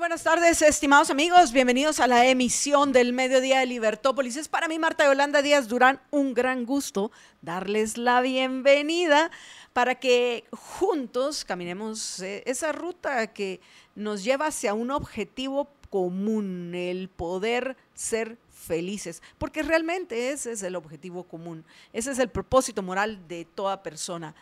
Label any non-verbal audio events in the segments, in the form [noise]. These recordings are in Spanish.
Buenas tardes, estimados amigos. Bienvenidos a la emisión del Mediodía de Libertópolis. Es para mí, Marta Yolanda Díaz Durán, un gran gusto darles la bienvenida para que juntos caminemos eh, esa ruta que nos lleva hacia un objetivo común, el poder ser felices, porque realmente ese es el objetivo común, ese es el propósito moral de toda persona.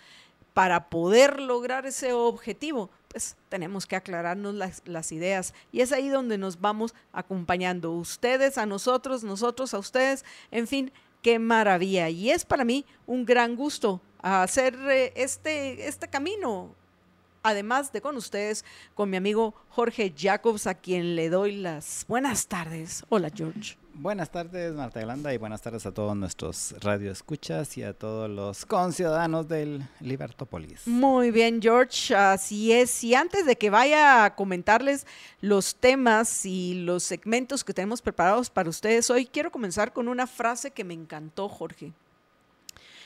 Para poder lograr ese objetivo, pues tenemos que aclararnos las, ideas y es ahí donde nos vamos acompañando, ustedes a nosotros, nosotros a ustedes, en fin, qué maravilla. Y es para mí un gran gusto hacer eh, este, este camino además de con ustedes, con mi amigo Jorge Jacobs, a quien le doy las buenas tardes. Hola, George. Buenas tardes, Marta Yolanda, y buenas tardes a todos nuestros radioescuchas y a todos los conciudadanos del Libertópolis. Muy bien, George, así es. Y antes de que vaya a comentarles los temas y los segmentos que tenemos preparados para ustedes hoy, quiero comenzar con una frase que me encantó, Jorge.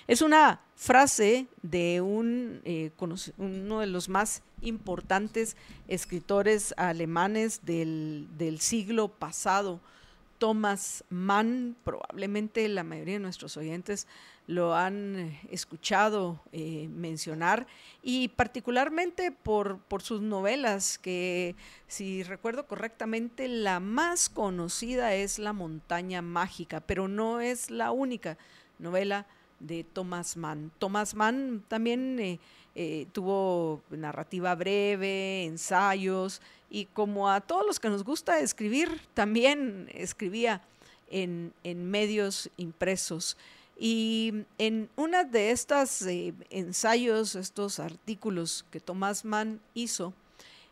Es una frase de un, eh, uno de los más importantes escritores alemanes del, del siglo pasado, Thomas Mann, probablemente la mayoría de nuestros oyentes lo han eh, escuchado eh, mencionar y particularmente por, por, sus novelas, que si recuerdo correctamente, la más conocida es La montaña mágica, pero no es la única novela de Thomas Mann. Thomas Mann también eh, eh, tuvo narrativa breve, ensayos, y como a todos los que nos gusta escribir, también escribía en, medios impresos. Y en una de estos eh, ensayos, estos artículos que Thomas Mann hizo,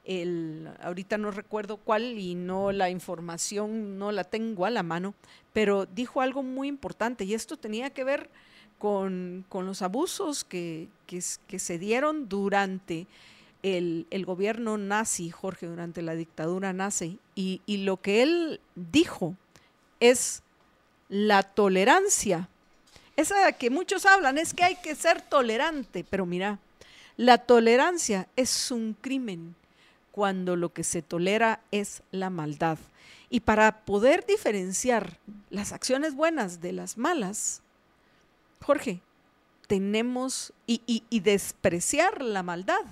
el, ahorita no recuerdo cuál y no la información no la tengo a la mano, pero dijo algo muy importante y esto tenía que ver con, los abusos que, que, se dieron durante el, gobierno nazi, Jorge, durante la dictadura nazi. Y, y lo que él dijo es la tolerancia. Esa que muchos hablan es que hay que ser tolerante, pero mira, la tolerancia es un crimen cuando lo que se tolera es la maldad. Y para poder diferenciar las acciones buenas de las malas, Jorge, tenemos y, despreciar la maldad.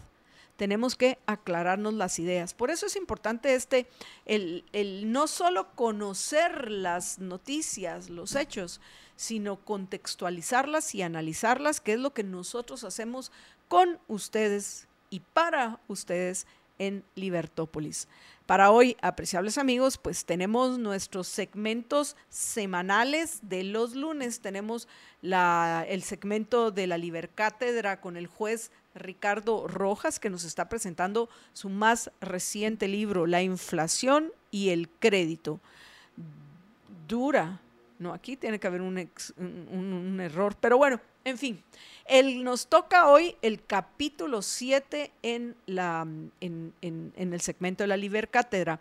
Tenemos que aclararnos las ideas. Por eso es importante este, el, el no solo conocer las noticias, los hechos, sino contextualizarlas y analizarlas, que es lo que nosotros hacemos con ustedes y para ustedes en Libertópolis. Para hoy, apreciables amigos, pues tenemos nuestros segmentos semanales de los lunes. Tenemos la, el segmento de la Libercátedra con el juez Ricardo Rojas, que nos está presentando su más reciente libro, La inflación y el crédito. Dura. No, aquí tiene que haber un, error, pero bueno, en fin, el, nos toca hoy el capítulo 7 en, la, en, el segmento de la Liber Cátedra.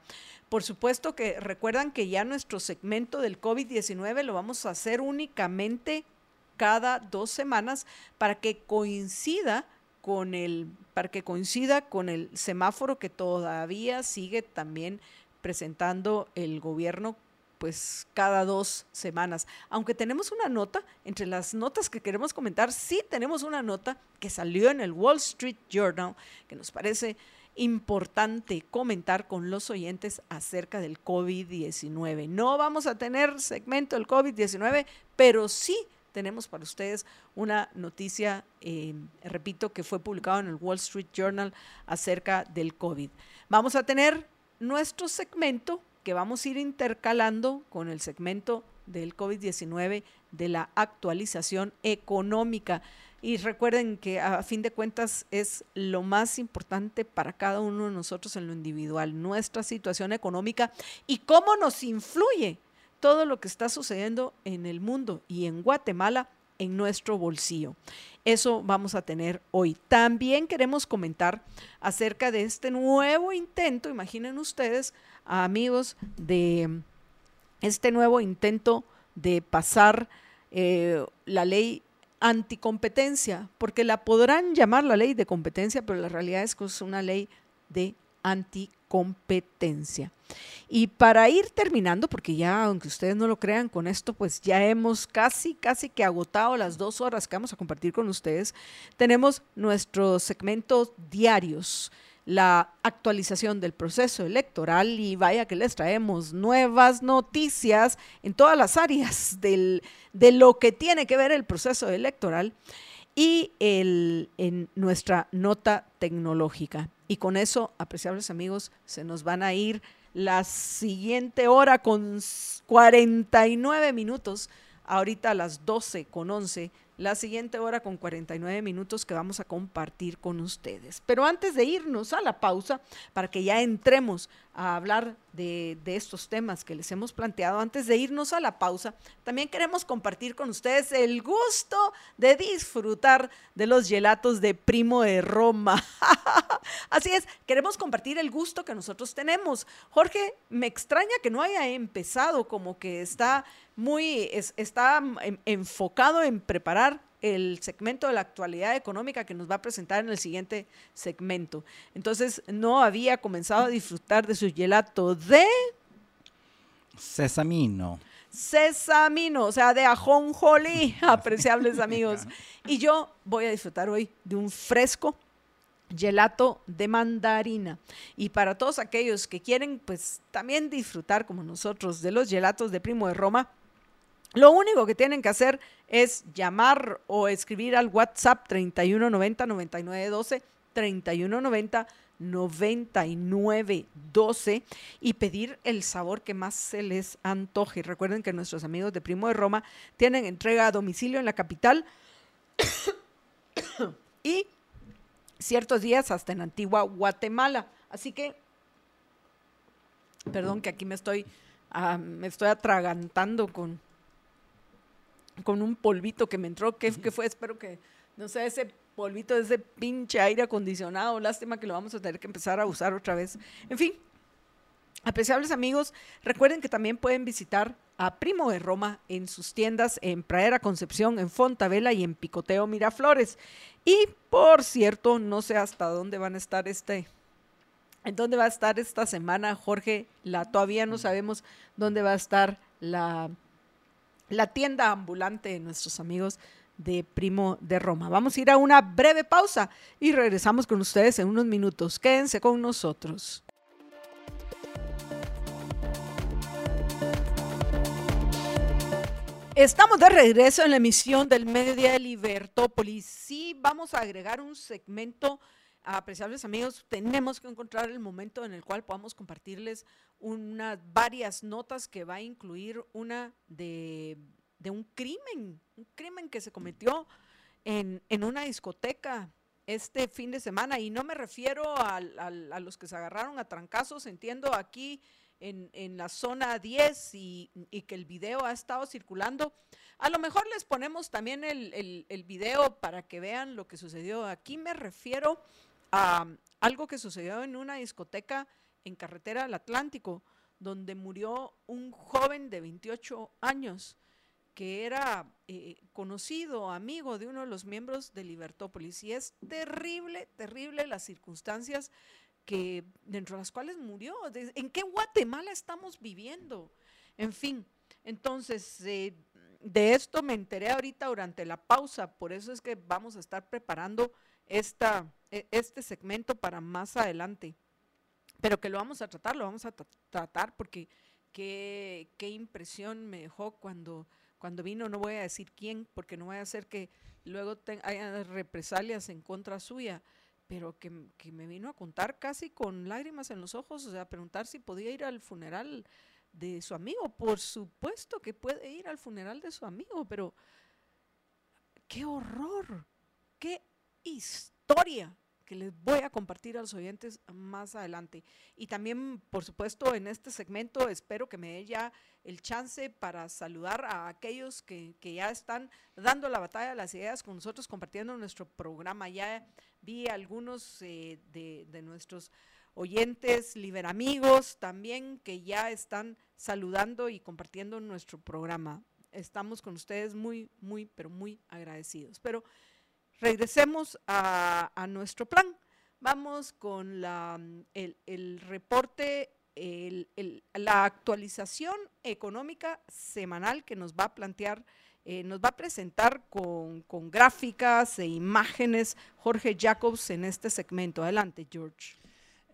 Por supuesto que recuerdan que ya nuestro segmento del COVID-19 lo vamos a hacer únicamente cada dos semanas para que coincida con el, para que coincida con el semáforo que todavía sigue también presentando el gobierno pues cada dos semanas. Aunque tenemos una nota, entre las notas que queremos comentar, sí tenemos una nota que salió en el Wall Street Journal, que nos parece importante comentar con los oyentes acerca del COVID-19. No vamos a tener segmento del COVID-19, pero sí tenemos para ustedes una noticia, eh, repito, que fue publicado en el Wall Street Journal acerca del COVID. Vamos a tener nuestro segmento que vamos a ir intercalando con el segmento del COVID-19 de la actualización económica. Y recuerden que a fin de cuentas es lo más importante para cada uno de nosotros en lo individual, nuestra situación económica y cómo nos influye todo lo que está sucediendo en el mundo y en Guatemala en nuestro bolsillo. Eso vamos a tener hoy. También queremos comentar acerca de este nuevo intento, imaginen ustedes, amigos, de este nuevo intento de pasar eh, la ley anticompetencia, porque la podrán llamar la ley de competencia, pero la realidad es que es una ley de anticompetencia. Y para ir terminando, porque ya, aunque ustedes no lo crean, con esto pues ya hemos casi, casi que agotado las dos horas que vamos a compartir con ustedes, tenemos nuestros segmentos diarios la actualización del proceso electoral y vaya que les traemos nuevas noticias en todas las áreas [laughs] del, de lo que tiene que ver el proceso electoral y el, en nuestra nota tecnológica. Y con eso, apreciables amigos, se nos van a ir la siguiente hora con 49 minutos, ahorita a las 12 con 11 la siguiente hora con 49 minutos que vamos a compartir con ustedes. Pero antes de irnos a la pausa, para que ya entremos a hablar de, estos temas que les hemos planteado, antes de irnos a la pausa, también queremos compartir con ustedes el gusto de disfrutar de los gelatos de Primo de Roma. [laughs] Así es, queremos compartir el gusto que nosotros tenemos. Jorge, me extraña que no haya empezado, como que está muy, está enfocado en preparar el segmento de la actualidad económica que nos va a presentar en el siguiente segmento. Entonces, no había comenzado a disfrutar de su gelato de... Sesamino. Sesamino, o sea, de ajonjolí, [laughs] apreciables amigos. Y yo voy a disfrutar hoy de un fresco gelato de mandarina. Y para todos aquellos que quieren, pues también disfrutar como nosotros de los gelatos de Primo de Roma, lo único que tienen que hacer es llamar o escribir al WhatsApp 3190 9912 3190 9912 y pedir el sabor que más se les antoje. Recuerden que nuestros amigos de Primo de Roma tienen entrega a domicilio en la capital [coughs] y ciertos días hasta en Antigua Guatemala. Así que, perdón que aquí me estoy, ah, me estoy atragantando con, con un polvito que me entró. ¿Qué, fue? Espero que, no sé, ese polvito de ese pinche aire acondicionado. Lástima que lo vamos a tener que empezar a usar otra vez. En fin, apreciables amigos, recuerden que también pueden visitar a Primo de Roma en sus tiendas en Pradera Concepción, en Fontavela y en Picoteo Miraflores. Y por cierto, no sé hasta dónde van a estar este, en dónde va a estar esta semana, Jorge. La todavía no sabemos dónde va a estar la la tienda ambulante de nuestros amigos de Primo de Roma. Vamos a ir a una breve pausa y regresamos con ustedes en unos minutos. Quédense con nosotros. Estamos de regreso en la emisión del Mediodía de Libertópolis. Sí, vamos a agregar un segmento apreciables amigos, tenemos que encontrar el momento en el cual podamos compartirles unas varias notas que va a incluir una de, un crimen, un crimen que se cometió en, una discoteca este fin de semana. Y no me refiero a, los que se agarraron a trancazos, entiendo aquí en, la zona 10 y, que el video ha estado circulando. A lo mejor les ponemos también el, el, el video para que vean lo que sucedió. Aquí me refiero a algo que sucedió en una discoteca en carretera del Atlántico, donde murió un joven de 28 años que era eh, conocido, amigo de uno de los miembros de Libertópolis. Y es terrible, terrible las circunstancias que dentro de las cuales murió. ¿En qué Guatemala estamos viviendo? En fin, entonces, eh, de esto me enteré ahorita durante la pausa, por eso es que vamos a estar preparando esta, este segmento para más adelante. Pero que lo vamos a tratar, lo vamos a tratar porque qué, qué impresión me dejó cuando, cuando vino, no voy a decir quién, porque no voy a hacer que luego haya represalias en contra suya, pero que, que, me vino a contar casi con lágrimas en los ojos, o sea, a preguntar si podía ir al funeral de su amigo. Por supuesto que puede ir al funeral de su amigo, pero qué horror, qué historia que les voy a compartir a los oyentes más adelante. Y también, por supuesto, en este segmento espero que me dé ya el chance para saludar a aquellos que, ya están dando la batalla de las ideas con nosotros, compartiendo nuestro programa. Ya vi algunos eh, de, de nuestros oyentes, liberamigos también que ya están saludando y compartiendo nuestro programa. Estamos con ustedes muy, muy, pero muy agradecidos. Pero regresemos a, nuestro plan. Vamos con la, el, reporte, la actualización económica semanal que nos va a plantear, eh, nos va a presentar con, gráficas e imágenes Jorge Jacobs en este segmento. Adelante, George.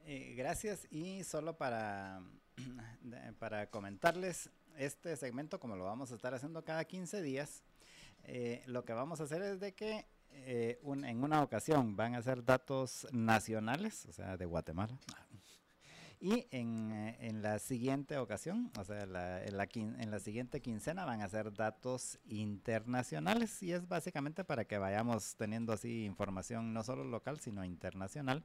Eh, gracias y solo para, [clears throat] para comentarles este segmento, como lo vamos a estar haciendo cada 15 días, eh, lo que vamos a hacer es de que eh, en una ocasión van a ser datos nacionales, o sea, de Guatemala. Y en, eh, en la siguiente ocasión, o sea, la, en, la, en la siguiente quincena van a ser datos internacionales y es básicamente para que vayamos teniendo así información no solo local, sino internacional.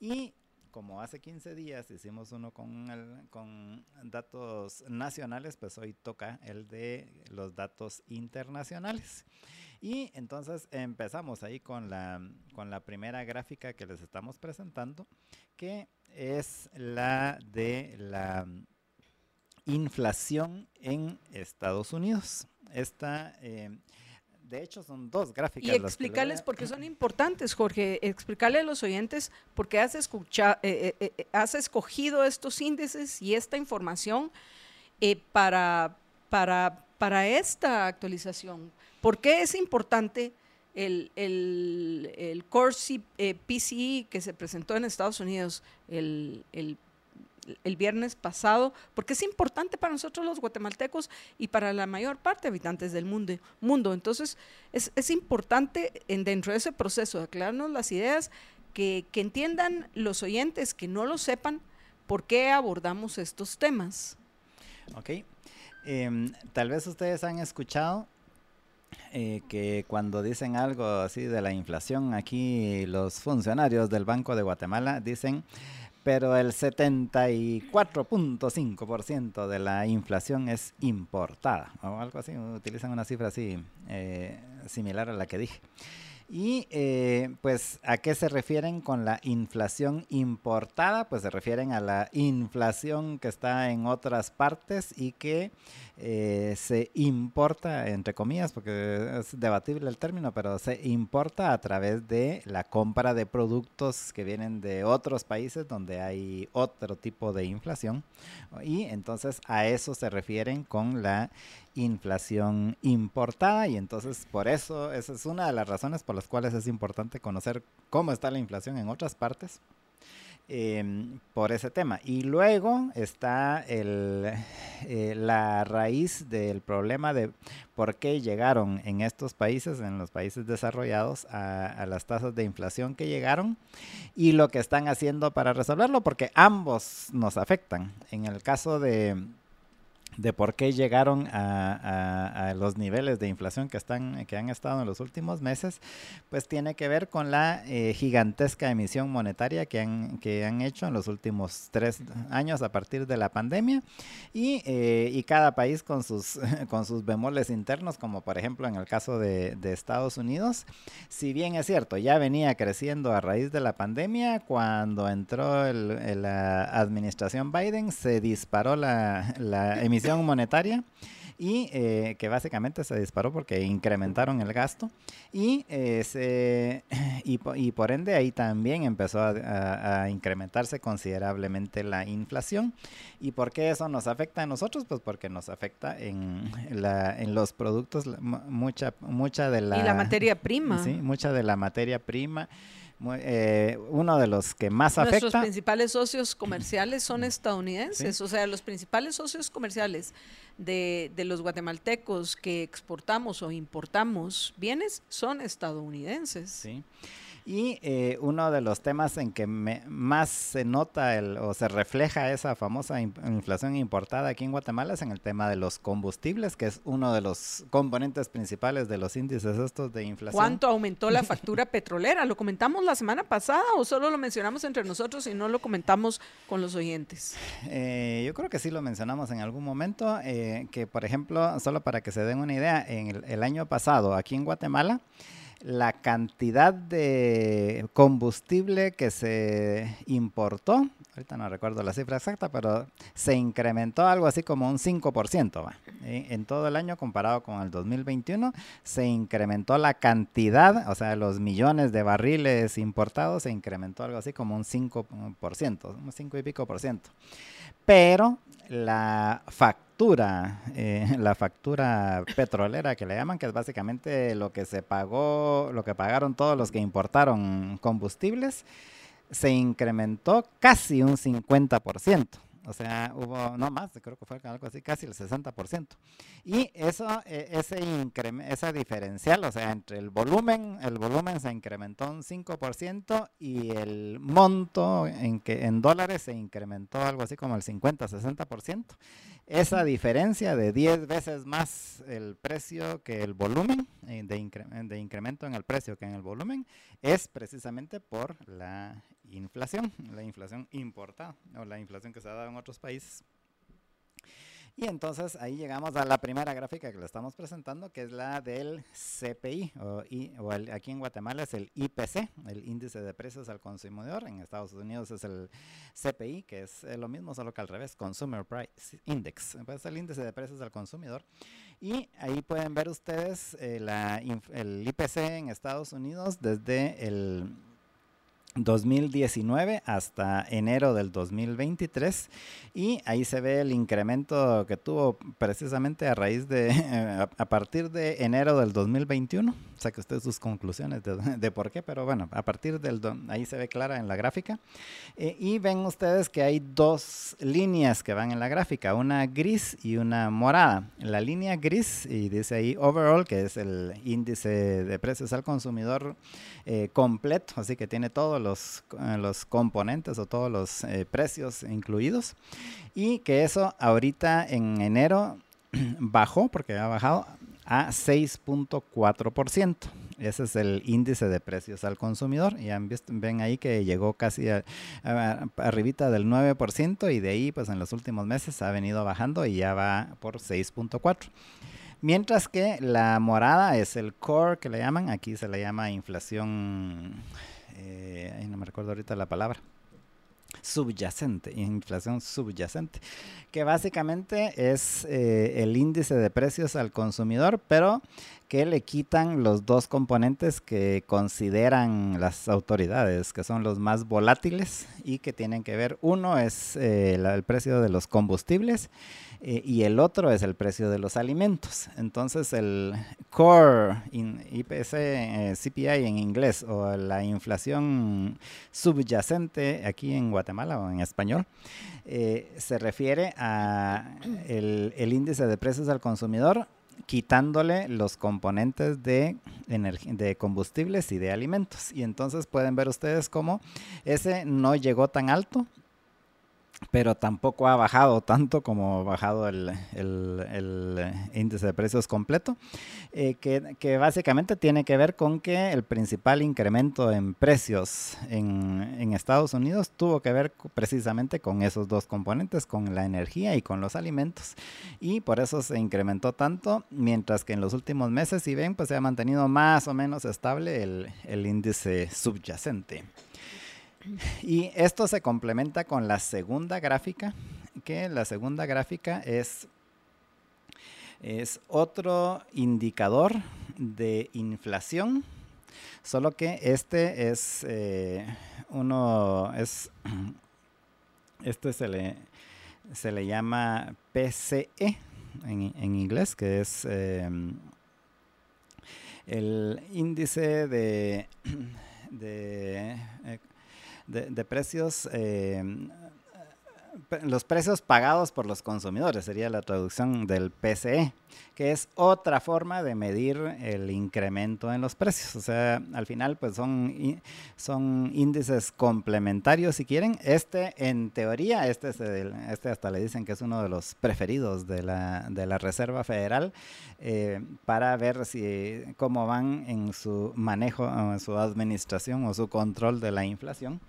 Y como hace 15 días hicimos uno con, datos nacionales, pues hoy toca el de los datos internacionales. Y entonces empezamos ahí con la, con la primera gráfica que les estamos presentando, que es la de la inflación en Estados Unidos. Esta eh, de hecho, son dos gráficas. Y explicarles por qué [clears throat] son importantes, Jorge. Explicarle a los oyentes por qué has, escuchado, eh, eh, eh, has escogido estos índices y esta información para, para, para esta actualización. ¿Por qué es importante el, el, el Core PCE que se presentó en Estados Unidos, el, el el viernes pasado, porque es importante para nosotros los guatemaltecos y para la mayor parte de habitantes del mundo. mundo. Entonces, es, importante en, dentro de ese proceso aclararnos las ideas, que, entiendan los oyentes que no lo sepan por qué abordamos estos temas. Ok. Em, tal vez ustedes han escuchado eh, que cuando dicen algo así de la inflación, aquí los funcionarios del Banco de Guatemala dicen pero el 74.5% de la inflación es importada, o algo así, utilizan una cifra así eh, similar a la que dije. Y eh, pues, ¿a qué se refieren con la inflación importada? Pues se refieren a la inflación que está en otras partes y que eh, se importa, entre comillas, porque es debatible el término, pero se importa a través de la compra de productos que vienen de otros países donde hay otro tipo de inflación. Y entonces a eso se refieren con la inflación importada y entonces por eso esa es una de las razones por las cuales es importante conocer cómo está la inflación en otras partes em, por ese tema. Y luego está el, eh, la raíz del problema de por qué llegaron en estos países, en los países desarrollados, a, a las tasas de inflación que llegaron y lo que están haciendo para resolverlo, porque ambos nos afectan. En el caso de de por qué llegaron a, los niveles de inflación que están que han estado en los últimos meses, pues tiene que ver con la eh, gigantesca emisión monetaria que han, que han hecho en los últimos tres años a partir de la pandemia. Y, eh, y cada país con sus, [laughs] con sus bemoles internos, como por ejemplo en el caso de, Estados Unidos, si bien es cierto, ya venía creciendo a raíz de la pandemia, cuando entró el, la administración Biden se disparó la, la emisión [laughs] monetaria y eh, que básicamente se disparó porque incrementaron el gasto y, eh, [clears throat] y, por ende ahí también empezó a, incrementarse considerablemente la inflación. ¿Y por qué eso nos afecta a nosotros? Pues porque nos afecta en, [laughs] la, en los productos, mucha, mucha de la... Y la materia [laughs] prima. Sí, mucha de la materia prima. Eh, uno de los que más afecta. Nuestros principales socios comerciales son estadounidenses, o sea, los principales socios comerciales de, de, los guatemaltecos que exportamos o importamos bienes son estadounidenses. Sí. Y eh, uno de los temas en que más se nota el, o se refleja esa famosa inflación importada aquí en Guatemala es en el tema de los combustibles, que es uno de los componentes principales de los índices estos de inflación. ¿Cuánto aumentó la [laughs] factura petrolera? ¿Lo comentamos la semana pasada o solo lo mencionamos entre nosotros y no lo comentamos con los oyentes? Eh, yo creo que sí lo mencionamos en algún momento, eh, que por ejemplo, solo para que se den una idea, en el año pasado aquí en Guatemala, la cantidad de combustible que se importó, ahorita no recuerdo la cifra exacta, pero se incrementó algo así como un 5%. En todo el año comparado con el 2021, se incrementó la cantidad, o sea, los millones de barriles importados, se incrementó algo así como un 5%, un 5 y pico por ciento. Pero la factura, eh, [laughs] la factura petrolera que le llaman, que es básicamente lo que se pagó, lo que pagaron todos los que importaron combustibles, se incrementó casi un 50%. O sea, hubo, no más, creo que fue algo así, casi el 60%. Y eso, e, ese esa diferencial, o sea, entre el volumen, el volumen se incrementó un 5% y el monto en, que, en dólares se incrementó algo así como el 50-60%. Esa diferencia de 10 veces más el precio que el volumen, eh, de, de incremento en el precio que en el volumen, es precisamente por la inflación, la inflación importada o la inflación que se ha dado en otros países. Y entonces ahí llegamos a la primera gráfica que le estamos presentando, que es la del CPI, o, aquí en Guatemala es el IPC, el índice de precios al consumidor. En Estados Unidos es el CPI, que es lo mismo, solo que al revés, Consumer Price Index. Es el índice de precios al consumidor. Y ahí pueden ver ustedes eh, el IPC en Estados Unidos desde el 2019 hasta enero del 2023 y ahí se ve el incremento que tuvo precisamente a raíz de [laughs] a, partir de enero del 2021 saque usted sus conclusiones [laughs] de, por qué pero bueno a partir del ahí se ve clara en la gráfica. Eh, y ven ustedes que hay dos líneas que van en la gráfica una gris y una morada. La línea gris y dice ahí overall que es el índice de precios al consumidor eh, completo así que tiene todo los, eh, los componentes o todos los eh, precios incluidos. Y que eso ahorita en enero [clears throat] bajó, porque ha bajado a 6.4%. Ese es el índice de precios al consumidor. Y ven ahí que llegó casi a, arribita del 9% y de ahí pues en los últimos meses ha venido bajando y ya va por 6.4%. Mientras que la morada es el core que le llaman, aquí se le llama inflación, eh, no me recuerdo ahorita la palabra, subyacente, inflación subyacente, que básicamente es eh, el índice de precios al consumidor, pero que le quitan los dos componentes que consideran las autoridades, que son los más volátiles y que tienen que ver, uno es eh, el precio de los combustibles eh, y el otro es el precio de los alimentos. Entonces el core IPC eh, CPI en inglés o la inflación subyacente aquí en Guatemala o en español eh, se refiere a el, el índice de precios al consumidor quitándole los componentes de, de combustibles y de alimentos. Y entonces pueden ver ustedes cómo ese no llegó tan alto pero tampoco ha bajado tanto como ha bajado el, índice de precios completo, eh, que, básicamente tiene que ver con que el principal incremento en precios en, Estados Unidos tuvo que ver precisamente con esos dos componentes, con la energía y con los alimentos, y por eso se incrementó tanto, mientras que en los últimos meses, si ven, pues se ha mantenido más o menos estable el índice subyacente. Y esto se complementa con la segunda gráfica, que la segunda gráfica es, es otro indicador de inflación, solo que este es eh, uno, es, [clears throat] este se le, se le llama PCE en, inglés, que es em, el índice de, [clears throat] de eh, de, precios, eh, los precios pagados por los consumidores, sería la traducción del PCE, que es otra forma de medir el incremento en los precios. O sea, al final pues son, son índices complementarios si quieren. Este en teoría, este, es este hasta le dicen que es uno de los preferidos de la, de la Reserva Federal eh, para ver si cómo van en su manejo, en su administración o su control de la inflación.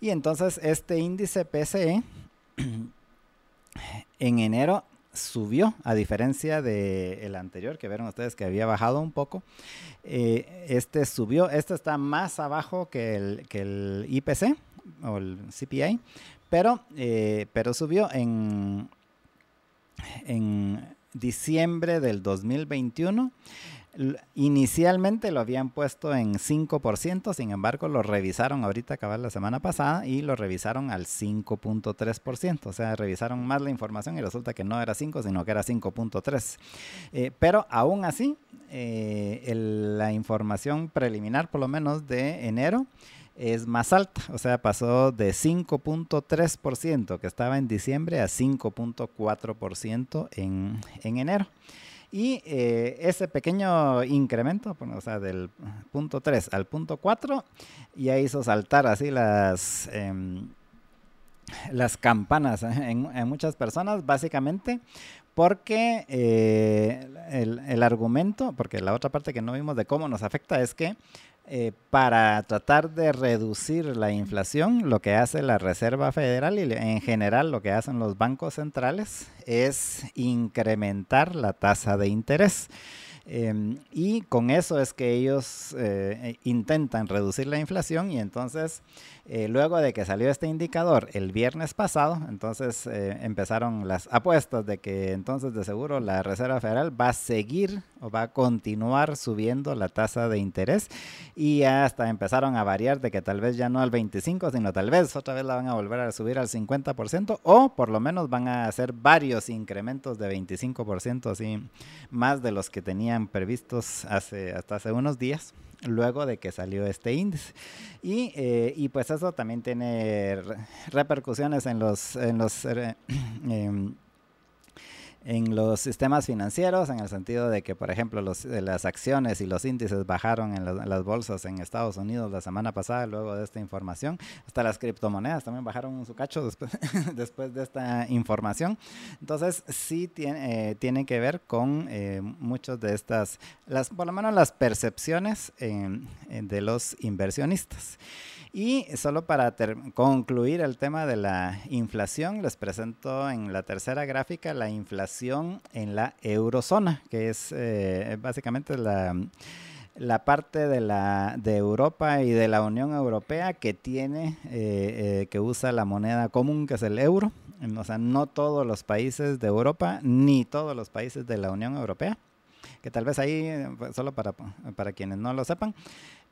Y entonces este índice PCE [clears throat] en enero subió, a diferencia del anterior, que vieron ustedes que había bajado un poco. Eh, este subió, este está más abajo que el, que el IPC o el CPI, pero, eh, pero subió en, en diciembre del 2021 Inicialmente lo habían puesto en 5%, sin embargo lo revisaron ahorita, acabar la semana pasada, y lo revisaron al 5.3%. O sea, revisaron más la información y resulta que no era 5, sino que era 5.3. Eh, pero aún así, eh, la información preliminar, por lo menos de enero, es más alta, o sea, pasó de 5.3% que estaba en diciembre a 5.4% en, en enero. Y eh, ese pequeño incremento, o sea, del punto 3 al punto 4, ya hizo saltar así las, em, las campanas ¿eh? en, muchas personas, básicamente porque eh, el, el, argumento, porque la otra parte que no vimos de cómo nos afecta es que eh, para tratar de reducir la inflación, lo que hace la Reserva Federal y en general lo que hacen los bancos centrales es incrementar la tasa de interés. Em, y con eso es que ellos eh, intentan reducir la inflación y entonces eh, luego de que salió este indicador el viernes pasado, entonces eh, empezaron las apuestas de que entonces de seguro la Reserva Federal va a seguir o va a continuar subiendo la tasa de interés y hasta empezaron a variar de que tal vez ya no al 25, sino tal vez otra vez la van a volver a subir al 50% o por lo menos van a hacer varios incrementos de 25%, así más de los que tenían previstos hace, hasta hace unos días luego de que salió este índice. Y, eh, y pues eso también tiene repercusiones en los, en los eh, [clears throat] em, en los sistemas financieros, en el sentido de que, por ejemplo, los, eh, las acciones y los índices bajaron en, las bolsas en Estados Unidos la semana pasada, luego de esta información. Hasta las criptomonedas también bajaron su cacho después, [laughs] después de esta información. Entonces, sí tiene, eh, tiene que ver con eh, muchas de estas, las, por lo menos las percepciones de los inversionistas. Y solo para concluir el tema de la inflación, les presento en la tercera gráfica la inflación en la eurozona, que es eh, básicamente la, la parte de, la, de Europa y de la Unión Europea que tiene, eh, eh, que usa la moneda común, que es el euro. O sea, no todos los países de Europa ni todos los países de la Unión Europea que tal vez ahí, pues, solo para, para quienes no lo sepan,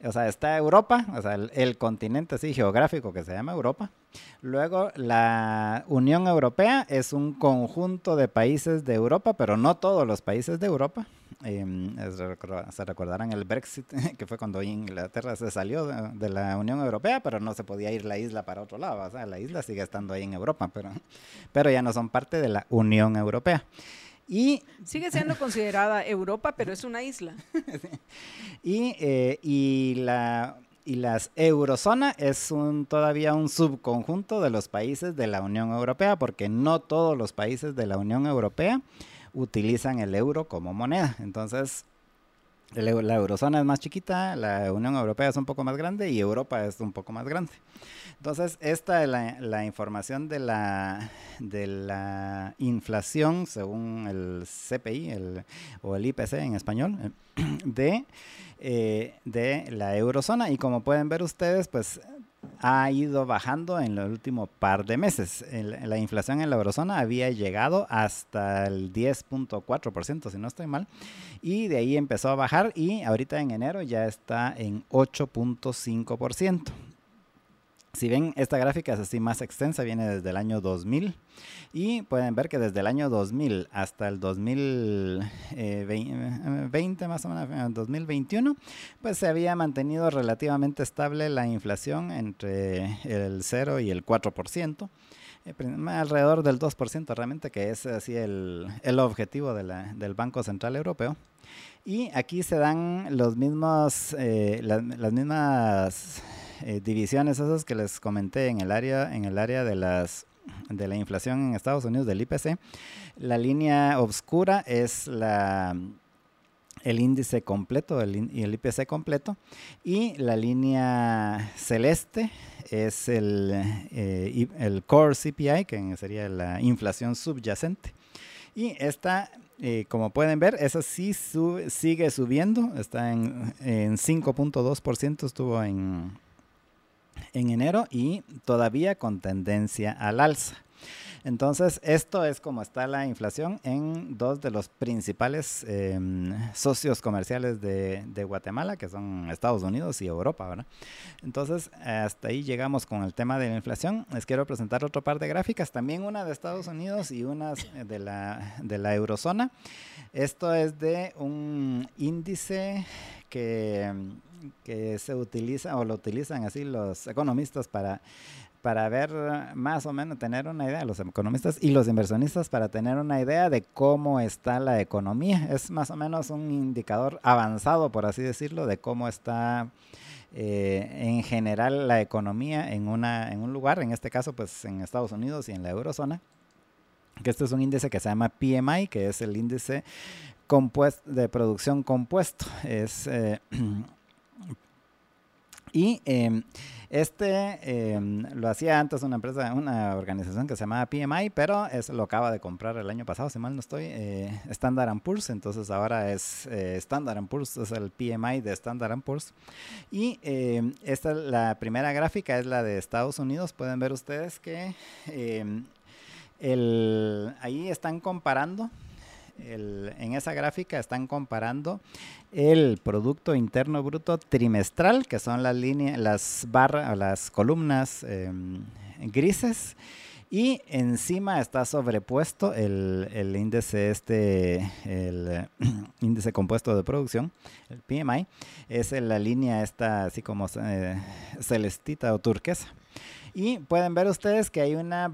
o sea, está Europa, o sea, el, continente así geográfico que se llama Europa. Luego, la Unión Europea es un conjunto de países de Europa, pero no todos los países de Europa. Em, se recordarán el Brexit, [laughs] que fue cuando Inglaterra se salió de, de, la Unión Europea, pero no se podía ir la isla para otro lado. O sea, la isla sigue estando ahí en Europa, pero, pero ya no son parte de la Unión Europea. Y sigue siendo considerada Europa, pero es una isla. [laughs] y, eh, y, la, y las eurozona es un, todavía un subconjunto de los países de la Unión Europea, porque no todos los países de la Unión Europea utilizan el euro como moneda. Entonces, la eurozona es más chiquita, la Unión Europea es un poco más grande y Europa es un poco más grande. Entonces, esta es la, información de la, de la inflación según el CPI o el IPC en español [clears throat] de, eh, de la eurozona. Y como pueden ver ustedes, pues ha ido bajando en el último par de meses. la inflación en la eurozona había llegado hasta el 10.4%, si no estoy mal, y de ahí empezó a bajar y ahorita en enero ya está en 8.5%. Si ven, esta gráfica es así más extensa, viene desde el año 2000 y pueden ver que desde el año 2000 hasta el 2020 eh, más o menos, 2021, pues se había mantenido relativamente estable la inflación entre el 0 y el 4%. eh, alrededor del 2% realmente, que es así el, el objetivo del Banco Central Europeo. Y aquí se dan los mismos, eh, las, mismas eh, divisiones esas que les comenté en el área, en el área de las de la inflación en Estados Unidos del IPC. La línea oscura es la el índice completo el, el IPC completo y la línea celeste es el, eh, el core CPI que sería la inflación subyacente y esta eh, como pueden ver, esa sí sigue subiendo, está en, en 5.2%, estuvo en, en enero y todavía con tendencia al alza. Entonces, esto es como está la inflación en dos de los principales em, socios comerciales de, Guatemala, que son Estados Unidos y Europa, ¿verdad? Entonces, hasta ahí llegamos con el tema de la inflación. Les quiero presentar otro par de gráficas, también una de Estados Unidos y una de la, de la eurozona. Esto es de un índice que, que se utiliza o lo utilizan así los economistas para para ver más o menos, tener una idea, los economistas y los inversionistas para tener una idea de cómo está la economía. Es más o menos un indicador avanzado, por así decirlo, de cómo está eh, en general la economía en, una, en un lugar, en este caso pues en Estados Unidos y en la eurozona. Que este es un índice que se llama PMI, que es el índice de producción compuesto. Es, eh, [clears throat] y em, este em, lo hacía antes una empresa, una organización que se llamaba PMI, pero es lo acaba de comprar el año pasado, si mal no estoy, eh, Standard Poor's. Entonces ahora es eh, Standard Poor's, es el PMI de Standard Poor's. Y em, esta la primera gráfica, es la de Estados Unidos. Pueden ver ustedes que ahí están comparando en esa gráfica están comparando el Producto Interno Bruto trimestral, que son las líneas, las barras, las columnas em, grises, y encima está sobrepuesto el, índice este, el [clears throat] índice compuesto de producción, el PMI, es la línea esta así como eh, celestita o turquesa. Y pueden ver ustedes que hay una,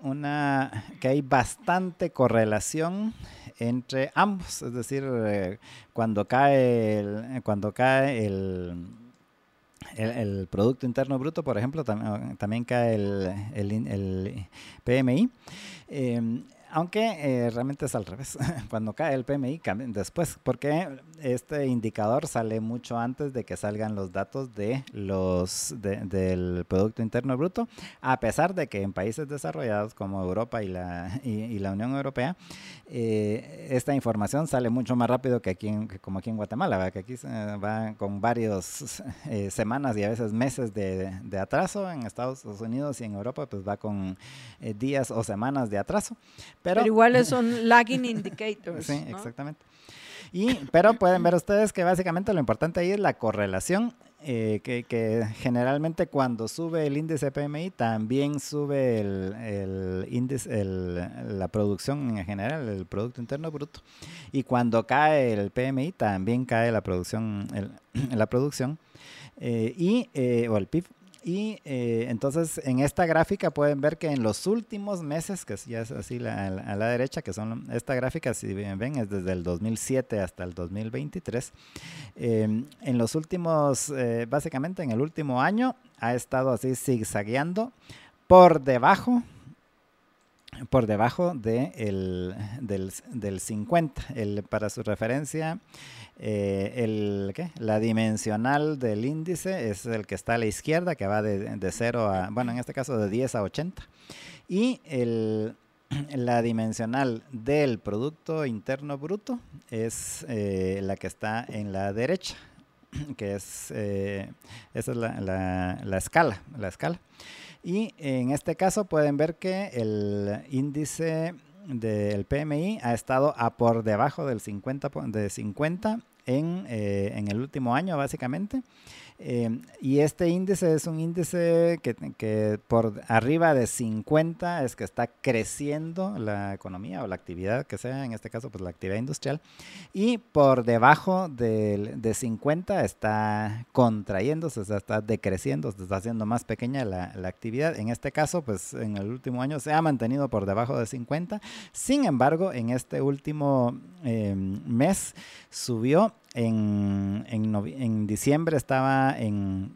una que hay bastante correlación entre ambos, es decir, eh, cuando cae el, cuando cae el, el, Producto Interno Bruto, por ejemplo, también cae el, el PMI. Em, aunque eh, realmente es al revés. [laughs] Cuando cae el PMI, después, porque este indicador sale mucho antes de que salgan los datos de los del Producto Interno Bruto, a pesar de que en países desarrollados como Europa y la, y, la Unión Europea, eh, esta información sale mucho más rápido que aquí, en, como aquí en Guatemala, que aquí va con varias eh, semanas y a veces meses de, de, atraso. En Estados Unidos y en Europa, pues va con días o semanas de atraso. Pero, iguales son lagging indicators. sí, exactamente. Y, pero pueden ver ustedes que básicamente lo importante ahí es la correlación, eh, que, generalmente cuando sube el índice PMI también sube el, índice, la producción en general, el Producto Interno Bruto. Y cuando cae el PMI también cae la producción, [clears throat] la producción eh, y, eh, o el PIB. Y eh, entonces en esta gráfica pueden ver que en los últimos meses, que ya es así a la derecha, que son esta gráfica, si ven, es desde el 2007 hasta el 2023. Em, en los últimos, eh, básicamente en el último año, ha estado así zigzagueando por debajo por debajo de el, del, del 50. El, para su referencia, eh, el, ¿qué? la dimensional del índice es el que está a la izquierda, que va de, de 0 a, bueno, en este caso de 10 a 80. Y el, [clears throat] la dimensional del Producto Interno Bruto es eh, la que está en la derecha, [clears throat] que es, eh, esa es la, la, la escala, la escala. Y en este caso pueden ver que el índice del PMI ha estado a por debajo del 50, de 50 en, eh, en el último año, básicamente. Eh, y este índice es un índice que, por arriba de 50 es que está creciendo la economía o la actividad que sea, en este caso pues la actividad industrial, y por debajo de, de 50 está contrayéndose, se está decreciendo, se está haciendo más pequeña la, actividad. En este caso pues en el último año se ha mantenido por debajo de 50, sin embargo en este último eh, mes subió en, en, diciembre estaba en,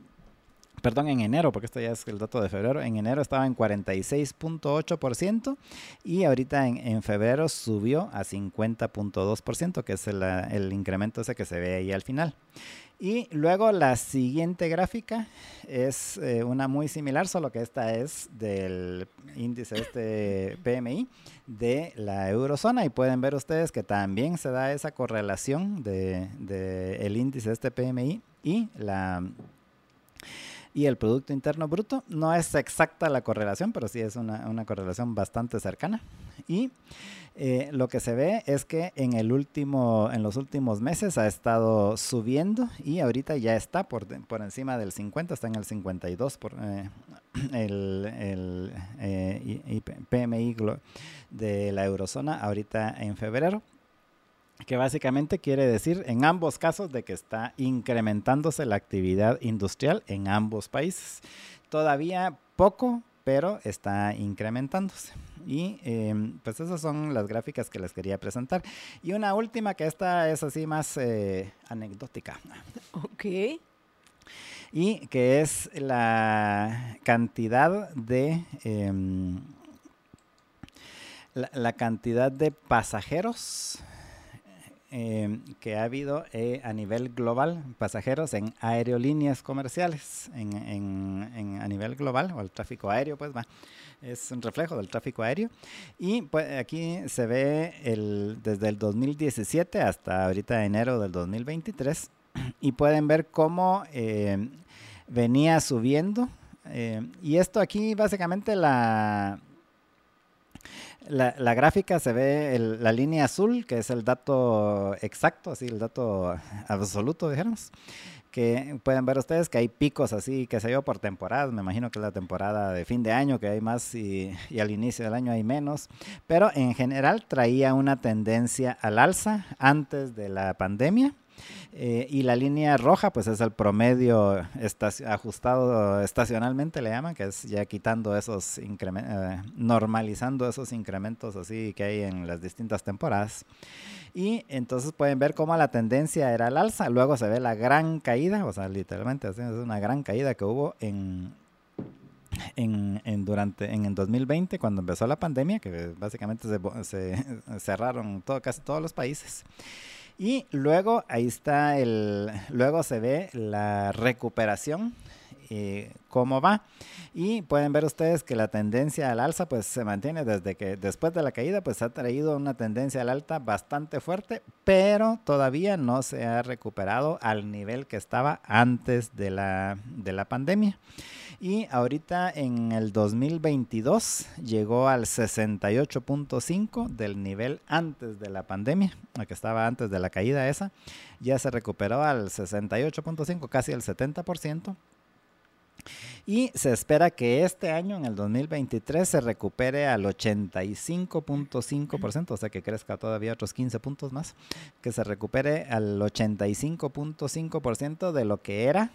perdón, en enero, porque esto ya es el dato de febrero, en enero estaba en 46.8% y ahorita en, en, febrero subió a 50.2%, que es el, el, incremento ese que se ve ahí al final. Y luego la siguiente gráfica es eh, una muy similar, solo que esta es del índice este PMI de la eurozona. Y pueden ver ustedes que también se da esa correlación de, de el índice este PMI y la y el Producto Interno Bruto. No es exacta la correlación, pero sí es una, una correlación bastante cercana. Y eh, lo que se ve es que en, el último, en los últimos meses ha estado subiendo y ahorita ya está por, por encima del 50, está en el 52 por eh, el, el eh, PMI de la eurozona ahorita en febrero que básicamente quiere decir en ambos casos de que está incrementándose la actividad industrial en ambos países. Todavía poco, pero está incrementándose. Y em, pues esas son las gráficas que les quería presentar. Y una última que esta es así más eh, anecdótica. Ok. Y que es la cantidad de... Em, la, cantidad de pasajeros em, que ha habido eh, a nivel global, pasajeros en aerolíneas comerciales, en, en, a nivel global, o el tráfico aéreo, pues va es un reflejo del tráfico aéreo. Y pues aquí se ve el, desde el 2017 hasta ahorita enero del 2023 y pueden ver cómo eh, venía subiendo. Eh, y esto aquí básicamente la, la, gráfica se ve la línea azul, que es el dato exacto, así el dato absoluto, dijéramos que pueden ver ustedes que hay picos así, que se yo, por temporadas. Me imagino que es la temporada de fin de año, que hay más y, al inicio del año hay menos. Pero en general traía una tendencia al alza antes de la pandemia. Eh, y la línea roja, pues es el promedio ajustado estacionalmente, le llaman, que es ya quitando esos incrementos, eh, normalizando esos incrementos así que hay en las distintas temporadas. Y entonces pueden ver cómo la tendencia era al alza. Luego se ve la gran caída, o sea, literalmente es una gran caída que hubo en, en, en, durante en el 2020 cuando empezó la pandemia que básicamente se, se, [laughs] cerraron todo casi todos los países y luego ahí está el luego se ve la recuperación eh, cómo va. Y pueden ver ustedes que la tendencia al alza pues se mantiene desde que después de la caída pues ha traído una tendencia al alta bastante fuerte, pero todavía no se ha recuperado al nivel que estaba antes de la, de la pandemia. Y ahorita en el 2022 llegó al 68.5 del nivel antes de la pandemia, la que estaba antes de la caída esa. Ya se recuperó al 68.5, casi el 70%. Y se espera que este año, en el 2023, se recupere al 85.5%, o sea que crezca todavía otros 15 puntos más, que se recupere al 85.5% de lo que era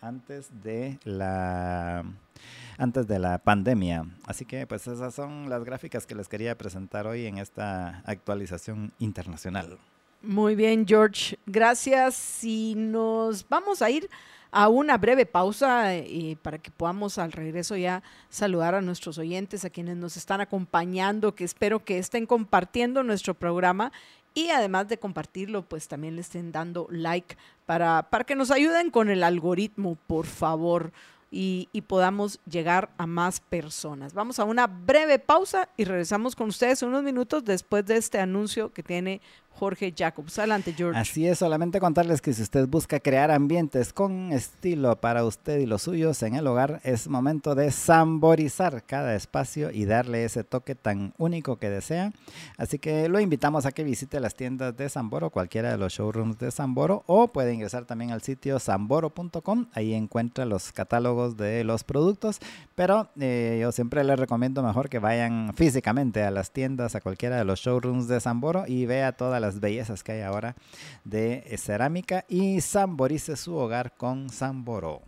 antes de la antes de la pandemia. Así que pues esas son las gráficas que les quería presentar hoy en esta actualización internacional. Muy bien, George. Gracias. Si nos vamos a ir a una breve pausa y eh, para que podamos al regreso ya saludar a nuestros oyentes, a quienes nos están acompañando, que espero que estén compartiendo nuestro programa y además de compartirlo, pues también le estén dando like para, para que nos ayuden con el algoritmo, por favor, y, y, podamos llegar a más personas. Vamos a una breve pausa y regresamos con ustedes unos minutos después de este anuncio que tiene Jorge Jacobs. Adelante, George. Así es, solamente contarles que si usted busca crear ambientes con estilo para usted y los suyos en el hogar, es momento de samborizar cada espacio y darle ese toque tan único que desea. Así que lo invitamos a que visite las tiendas de Samboro, cualquiera de los showrooms de Samboro, o puede ingresar también al sitio samboro.com. Ahí encuentra los catálogos de los productos, pero eh, yo siempre les recomiendo mejor que vayan físicamente a las tiendas, a cualquiera de los showrooms de Samboro y vea todas las bellezas que hay ahora de eh, cerámica y samborice su hogar con Samboro.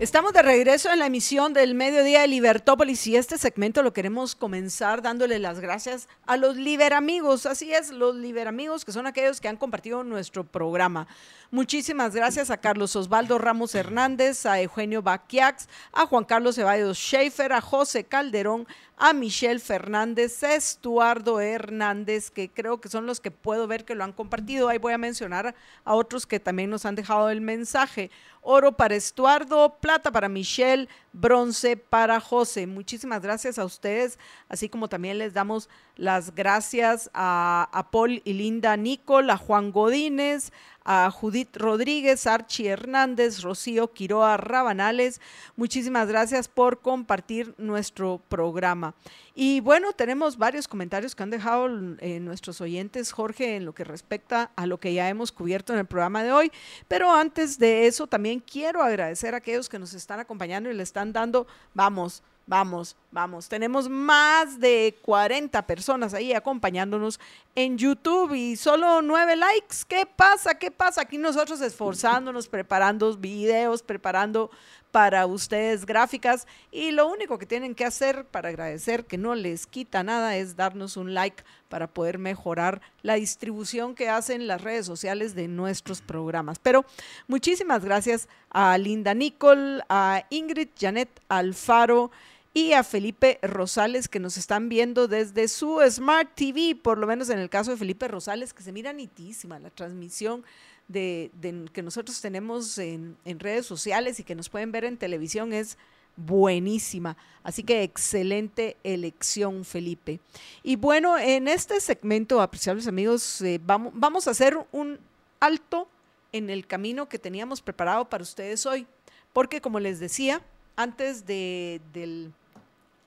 Estamos de regreso en la emisión del Mediodía de Libertópolis y este segmento lo queremos comenzar dándole las gracias a los Liberamigos. Así es, los Liberamigos que son aquellos que han compartido nuestro programa. Muchísimas gracias a Carlos Osvaldo Ramos Hernández, a Eugenio Baquiax, a Juan Carlos Ceballos Schaefer, a José Calderón, a Michelle Fernández, a Estuardo Hernández, que creo que son los que puedo ver que lo han compartido. Ahí voy a mencionar a otros que también nos han dejado el mensaje. Oro para Estuardo, plata para Michelle, bronce para José. Muchísimas gracias a ustedes, así como también les damos las gracias a, Paul y Linda Nicol, a Juan Godínez, a Judith Rodríguez, Archie Hernández, Rocío Quiroa Rabanales. Muchísimas gracias por compartir nuestro programa. Y bueno, tenemos varios comentarios que han dejado eh, nuestros oyentes, Jorge, en lo que respecta a lo que ya hemos cubierto en el programa de hoy. Pero antes de eso, también quiero agradecer a aquellos que nos están acompañando y le están dando, vamos, Vamos, vamos. Tenemos más de 40 personas ahí acompañándonos en YouTube y solo 9 likes. ¿Qué pasa? ¿Qué pasa? Aquí nosotros esforzándonos, preparando videos, preparando para ustedes gráficas y lo único que tienen que hacer para agradecer que no les quita nada es darnos un like para poder mejorar la distribución que hacen las redes sociales de nuestros programas. Pero muchísimas gracias a Linda Nicole, a Ingrid Janet Alfaro, y a Felipe Rosales que nos están viendo desde su Smart TV, por lo menos en el caso de Felipe Rosales, que se mira nitísima la transmisión de, que nosotros tenemos en, redes sociales y que nos pueden ver en televisión es buenísima. Así que excelente elección, Felipe. Y bueno, en este segmento, apreciables amigos, eh, vamos, vamos a hacer un alto en el camino que teníamos preparado para ustedes hoy, porque como les decía, antes de, del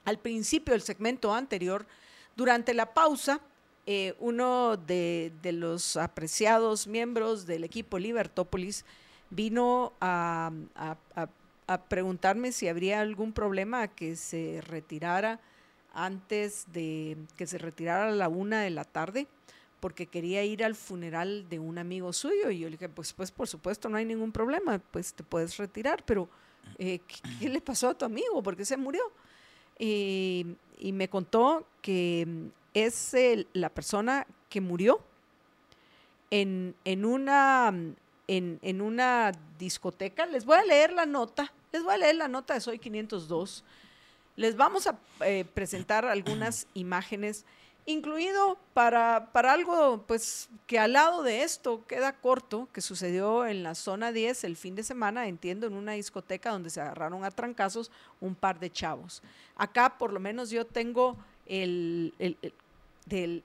al principio del segmento anterior, durante la pausa, eh, uno de, los apreciados miembros del equipo Libertópolis vino a, preguntarme si habría algún problema que se retirara antes de que se retirara a la una de la tarde porque quería ir al funeral de un amigo suyo y yo le dije pues pues por supuesto no hay ningún problema pues te puedes retirar pero eh, ¿qué, le pasó a tu amigo? ¿por qué se murió? Y, me contó que mm, es la persona que murió en, una, mm, en, una discoteca. Les voy a leer la nota, les voy a leer la nota de Soy 502. Les vamos a eh, presentar algunas imágenes incluido para, para algo pues que al lado de esto queda corto, que sucedió en la zona 10 el fin de semana, entiendo, en una discoteca donde se agarraron a trancazos un par de chavos. Acá por lo menos yo tengo el,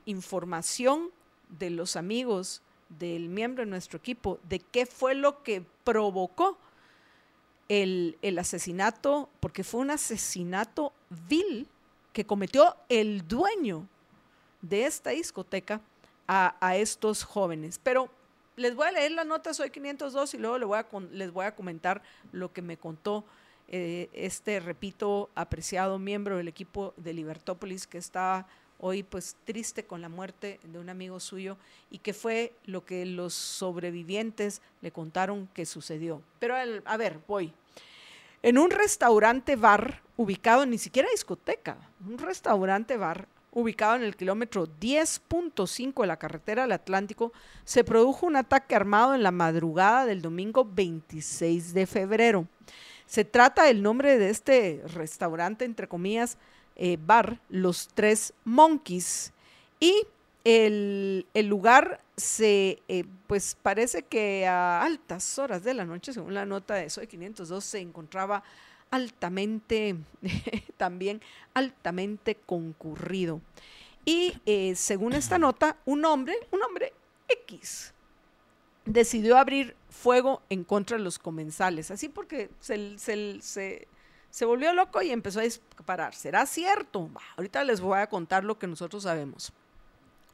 información de los amigos del miembro de nuestro equipo de qué fue lo que provocó el, el asesinato, porque fue un asesinato vil que cometió el dueño de esta discoteca a, estos jóvenes. Pero les voy a leer la nota, soy 502 y luego les voy a, comentar lo que me contó eh, este, repito, apreciado miembro del equipo de Libertópolis que está hoy pues triste con la muerte de un amigo suyo y que fue lo que los sobrevivientes le contaron que sucedió. Pero a ver, voy. En un restaurante bar ubicado, ni siquiera discoteca, un restaurante bar ubicado en el kilómetro 10.5 de la carretera del Atlántico, se produjo un ataque armado en la madrugada del domingo 26 de febrero. Se trata del nombre de este restaurante, entre comillas, eh, bar, Los Tres Monkeys. Y el, lugar se, eh, pues parece que a altas horas de la noche, según la nota de Soy 502, se encontraba altamente, [laughs] también altamente concurrido. Y eh, según esta nota, un hombre, un hombre X, decidió abrir fuego en contra de los comensales, así porque se, se, volvió loco y empezó a disparar. ¿Será cierto? ahorita les voy a contar lo que nosotros sabemos.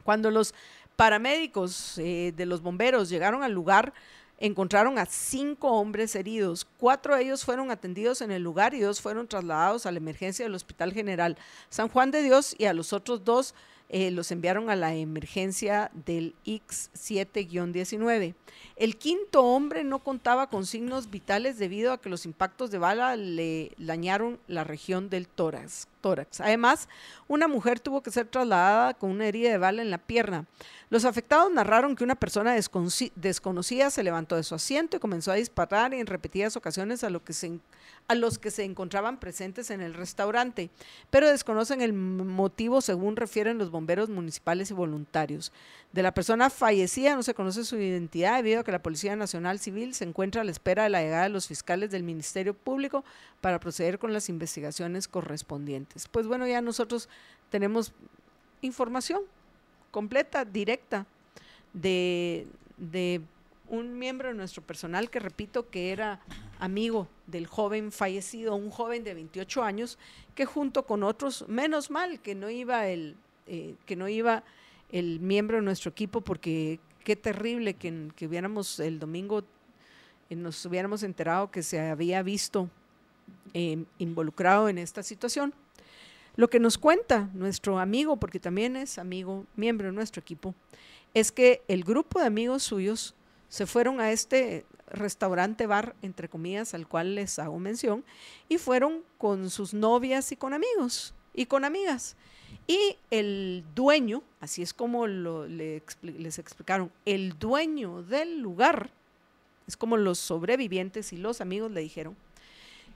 Cuando los paramédicos eh, de los bomberos llegaron al lugar, encontraron a cinco hombres heridos. Cuatro de ellos fueron atendidos en el lugar y dos fueron trasladados a la emergencia del Hospital General San Juan de Dios y a los otros dos eh, los enviaron a la emergencia del X7-19. El quinto hombre no contaba con signos vitales debido a que los impactos de bala le dañaron la región del tórax. Tórax. Además, una mujer tuvo que ser trasladada con una herida de bala en la pierna. Los afectados narraron que una persona desconocida se levantó de su asiento y comenzó a disparar en repetidas ocasiones a, lo que a los que se encontraban presentes en el restaurante, pero desconocen el motivo según refieren los bomberos municipales y voluntarios. De la persona fallecida no se conoce su identidad debido a que la Policía Nacional Civil se encuentra a la espera de la llegada de los fiscales del Ministerio Público para proceder con las investigaciones correspondientes. Pues bueno, ya nosotros tenemos información completa, directa, de, de un miembro de nuestro personal que repito que era amigo del joven fallecido, un joven de 28 años, que junto con otros, menos mal que no iba el, eh, que no iba el miembro de nuestro equipo, porque qué terrible que, que hubiéramos el domingo, eh, nos hubiéramos enterado que se había visto eh, involucrado en esta situación. Lo que nos cuenta nuestro amigo, porque también es amigo, miembro de nuestro equipo, es que el grupo de amigos suyos se fueron a este restaurante bar, entre comillas, al cual les hago mención, y fueron con sus novias y con amigos y con amigas. Y el dueño, así es como lo, les explicaron, el dueño del lugar, es como los sobrevivientes y los amigos le dijeron,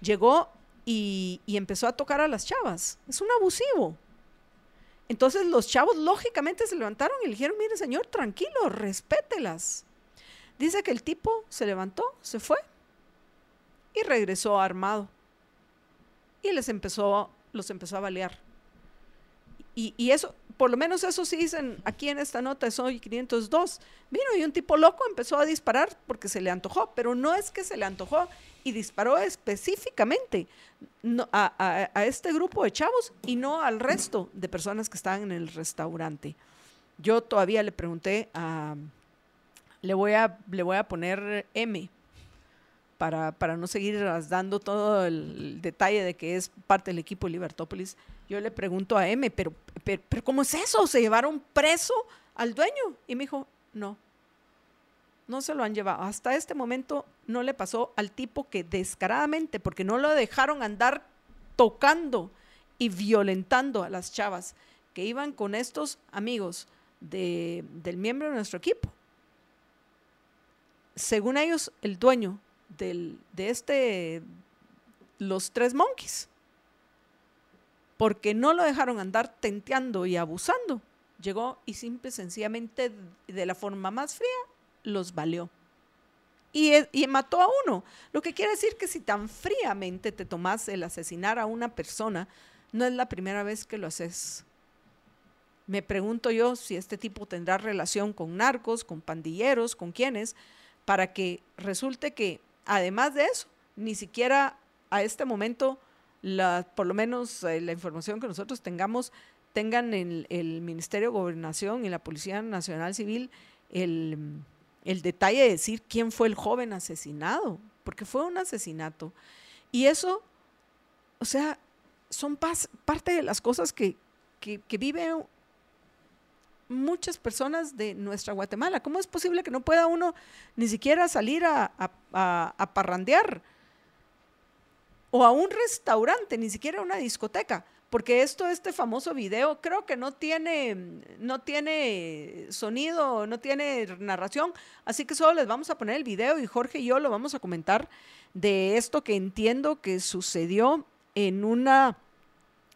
llegó y, empezó a tocar a las chavas. Es un abusivo. Entonces los chavos lógicamente se levantaron y le dijeron, mire señor, tranquilo, respételas. Dice que el tipo se levantó, se fue y regresó armado. Y les empezó, los empezó a balear. Y, eso, por lo menos eso sí dicen aquí en esta nota, soy 502. Vino y un tipo loco empezó a disparar porque se le antojó, pero no es que se le antojó, y disparó específicamente a, este grupo de chavos y no al resto de personas que estaban en el restaurante. Yo todavía le pregunté a, le voy a, le voy a poner M para, para no seguir dando todo el detalle de que es parte del equipo de Libertópolis. Yo le pregunto a M, pero, pero, pero ¿cómo es eso? ¿Se llevaron preso al dueño? Y me dijo, no, no se lo han llevado. Hasta este momento no le pasó al tipo que descaradamente, porque no lo dejaron andar tocando y violentando a las chavas que iban con estos amigos de, del miembro de nuestro equipo. Según ellos, el dueño de este, los tres monkeys, porque no lo dejaron andar tenteando y abusando, llegó y simple sencillamente de la forma más fría los valió. E, y, mató a uno. Lo que quiere decir que si tan fríamente te tomas el asesinar a una persona, no es la primera vez que lo haces. Me pregunto yo si este tipo tendrá relación con narcos, con pandilleros, con quienes, para que resulte que, además de eso, ni siquiera a este momento, la, por lo menos eh, la información que nosotros tengamos, tengan el, el Ministerio de Gobernación y la Policía Nacional Civil el el detalle de decir quién fue el joven asesinado, porque fue un asesinato. Y eso, o sea, son parte de las cosas que, que, viven muchas personas de nuestra Guatemala. ¿Cómo es posible que no pueda uno ni siquiera salir a, a parrandear? O a un restaurante, ni siquiera a una discoteca porque esto, este famoso video, creo que no tiene, no tiene sonido, no tiene narración, así que solo les vamos a poner el video y Jorge y yo lo vamos a comentar de esto que entiendo que sucedió en una,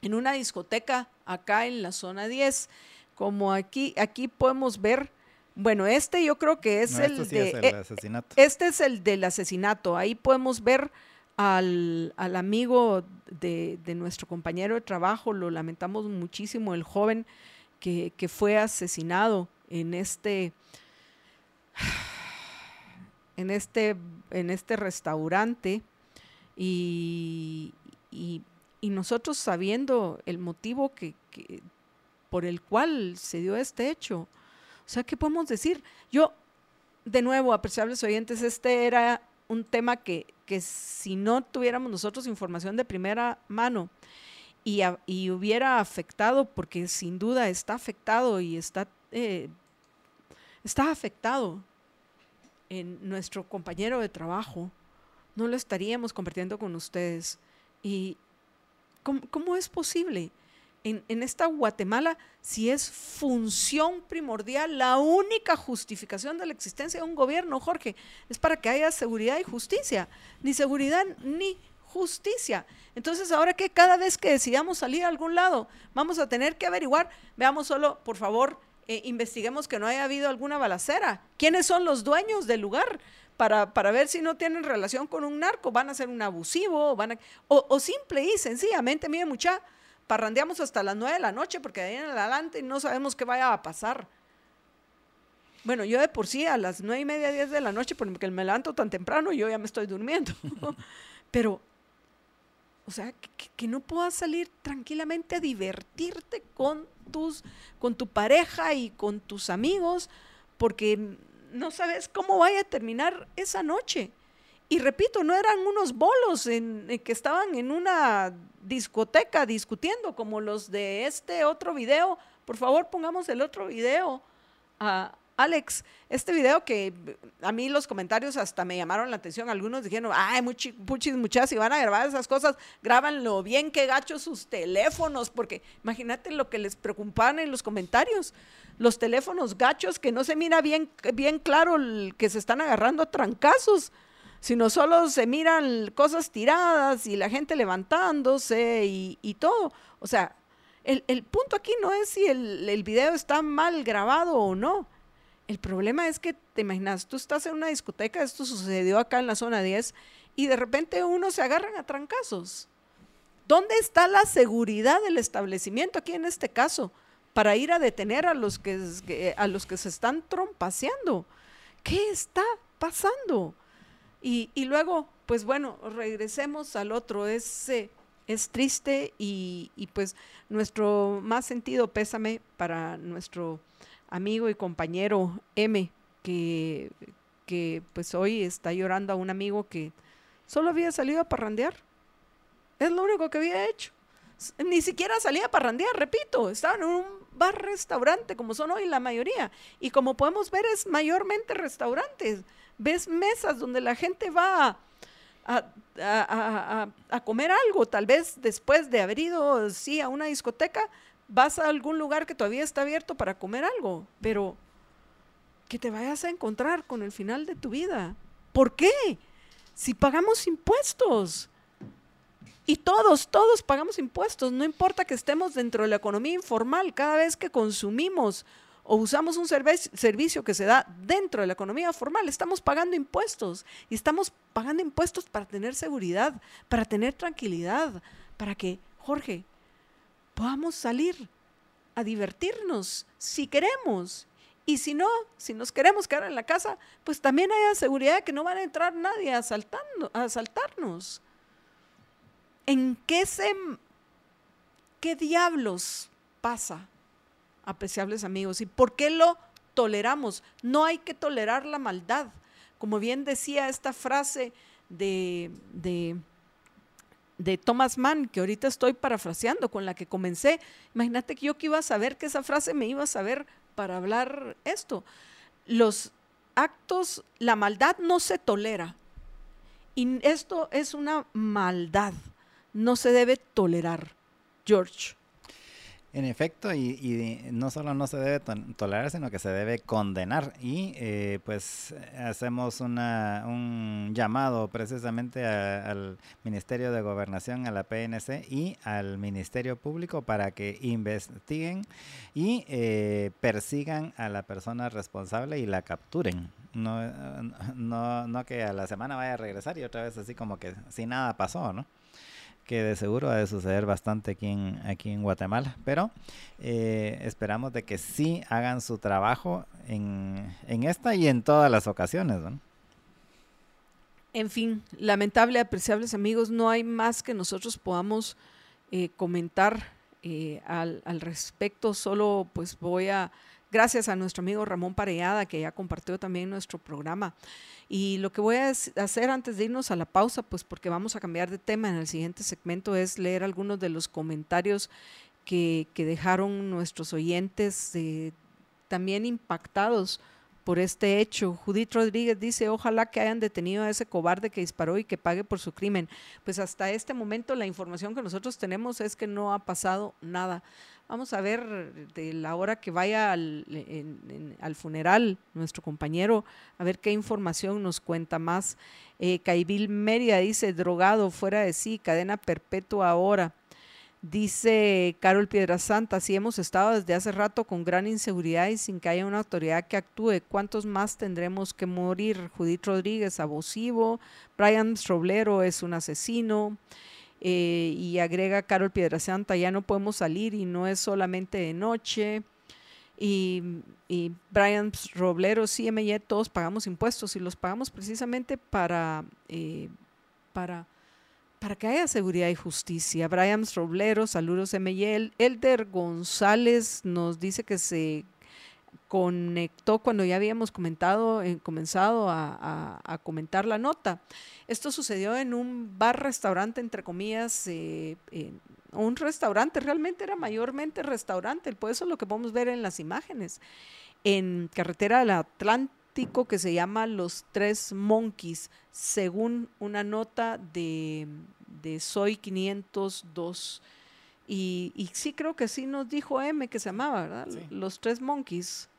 en una discoteca acá en la zona 10. Como aquí, aquí podemos ver, bueno, este yo creo que es el este de, asesinato. Este es el del asesinato. Ahí podemos ver al, amigo de, nuestro compañero de trabajo, lo lamentamos muchísimo, el joven que, fue asesinado en este, en este, en este restaurante y, nosotros sabiendo el motivo que, por el cual se dio este hecho. O sea, ¿qué podemos decir? Yo, de nuevo, apreciables oyentes, este era un tema que, que si no tuviéramos nosotros información de primera mano y, y hubiera afectado, porque sin duda está afectado y está, eh, está afectado en nuestro compañero de trabajo, no lo estaríamos compartiendo con ustedes. ¿Y cómo, cómo es posible? En, esta Guatemala si es función primordial, la única justificación de la existencia de un gobierno, Jorge, es para que haya seguridad y justicia. Ni seguridad ni justicia. Entonces, ahora que cada vez que decidamos salir a algún lado, vamos a tener que averiguar, veamos solo, por favor, eh, investiguemos que no haya habido alguna balacera. ¿Quiénes son los dueños del lugar? Para, para, ver si no tienen relación con un narco, van a ser un abusivo, van a, o, o simple y sencillamente, mire mucha, parrandeamos hasta las nueve de la noche porque de ahí en adelante no sabemos qué vaya a pasar. Bueno, yo de por sí a las nueve y media, diez de la noche, porque me levanto tan temprano, yo ya me estoy durmiendo. [laughs] Pero, o sea, que, no puedas salir tranquilamente a divertirte con, tus, con tu pareja y con tus amigos, porque no sabes cómo vaya a terminar esa noche. Y repito, no eran unos bolos en, que estaban en una discoteca discutiendo como los de este otro video. Por favor, pongamos el otro video. a Alex, este video que a mí los comentarios hasta me llamaron la atención. Algunos dijeron, ay, muchis, muchas, si van a grabar esas cosas, grábanlo bien, que gacho sus teléfonos, porque imagínate lo que les preocupaban en los comentarios. Los teléfonos gachos que no se mira bien, bien claro que se están agarrando a trancazos sino solo se miran cosas tiradas y la gente levantándose y, todo. O sea, el, punto aquí no es si el, el, video está mal grabado o no. El problema es que, te imaginas, tú estás en una discoteca, esto sucedió acá en la zona 10, y de repente uno se agarran a trancazos. ¿Dónde está la seguridad del establecimiento aquí en este caso para ir a detener a los que, a los que se están trompaseando? ¿Qué está pasando? Y, luego, pues bueno, regresemos al otro. Es, es triste y, pues nuestro más sentido pésame para nuestro amigo y compañero M, que, que pues hoy está llorando a un amigo que solo había salido a parrandear. Es lo único que había hecho. Ni siquiera salía a parrandear, repito, estaba en un bar-restaurante, como son hoy la mayoría. Y como podemos ver, es mayormente restaurantes ves mesas donde la gente va a, comer algo, tal vez después de haber ido, sí, a una discoteca, vas a algún lugar que todavía está abierto para comer algo, pero que te vayas a encontrar con el final de tu vida. ¿Por qué? Si pagamos impuestos. Y todos, todos pagamos impuestos, no importa que estemos dentro de la economía informal, cada vez que consumimos o usamos un servicio que se da dentro de la economía formal, estamos pagando impuestos y estamos pagando impuestos para tener seguridad, para tener tranquilidad, para que, Jorge, podamos salir a divertirnos si queremos. Y si no, si nos queremos quedar en la casa, pues también haya seguridad de que no van a entrar nadie a, a asaltarnos. ¿En qué se... qué diablos pasa apreciables amigos. ¿Y por qué lo toleramos? No hay que tolerar la maldad. Como bien decía esta frase de, de, Thomas Mann, que ahorita estoy parafraseando, con la que comencé. Imagínate que yo que iba a saber que esa frase me iba a saber para hablar esto. Los actos, la maldad no se tolera. Y esto es una maldad. No se debe tolerar. George. En efecto, y, no solo no se debe tolerar, sino que se debe condenar. Y eh, pues hacemos una, un llamado precisamente al Ministerio de Gobernación, a la PNC y al Ministerio Público para que investiguen y eh, persigan a la persona responsable y la capturen. No, no, no que a la semana vaya a regresar y otra vez así como que si nada pasó, ¿no? Que de seguro ha de suceder bastante aquí en, aquí en Guatemala, pero eh, esperamos de que sí hagan su trabajo en, en esta y en todas las ocasiones. ¿no? En fin, lamentable, apreciables amigos, no hay más que nosotros podamos eh, comentar eh, al, al, respecto, solo pues voy a, gracias a nuestro amigo Ramón Pareada, que ya compartió también nuestro programa. Y lo que voy a hacer antes de irnos a la pausa, pues porque vamos a cambiar de tema en el siguiente segmento, es leer algunos de los comentarios que, que dejaron nuestros oyentes eh, también impactados por este hecho. Judith Rodríguez dice, ojalá que hayan detenido a ese cobarde que disparó y que pague por su crimen. Pues hasta este momento la información que nosotros tenemos es que no ha pasado nada. Vamos a ver de la hora que vaya al, al funeral nuestro compañero, a ver qué información nos cuenta más. Eh, Caibil Mérida dice, drogado, fuera de sí, cadena perpetua ahora. Dice Carol Piedrasanta, si hemos estado desde hace rato con gran inseguridad y sin que haya una autoridad que actúe, ¿cuántos más tendremos que morir? Judith Rodríguez, abusivo, Brian Roblero es un asesino. Eh, y agrega Carol Piedrasanta, ya no podemos salir y no es solamente de noche. Y, y Brian Roblero, CMY, todos pagamos impuestos y los pagamos precisamente para, eh, para, para que haya seguridad y justicia. Brian Roblero, saludos MY. Elder González nos dice que se conectó cuando ya habíamos comentado, eh, comenzado a, a, comentar la nota. Esto sucedió en un bar-restaurante, entre comillas, eh, un restaurante, realmente era mayormente restaurante, por eso es lo que podemos ver en las imágenes, en carretera del Atlántico que se llama Los Tres Monkeys, según una nota de, de Soy 502. Y, y, sí creo que sí nos dijo M que se llamaba, ¿verdad? Los Tres Monkeys.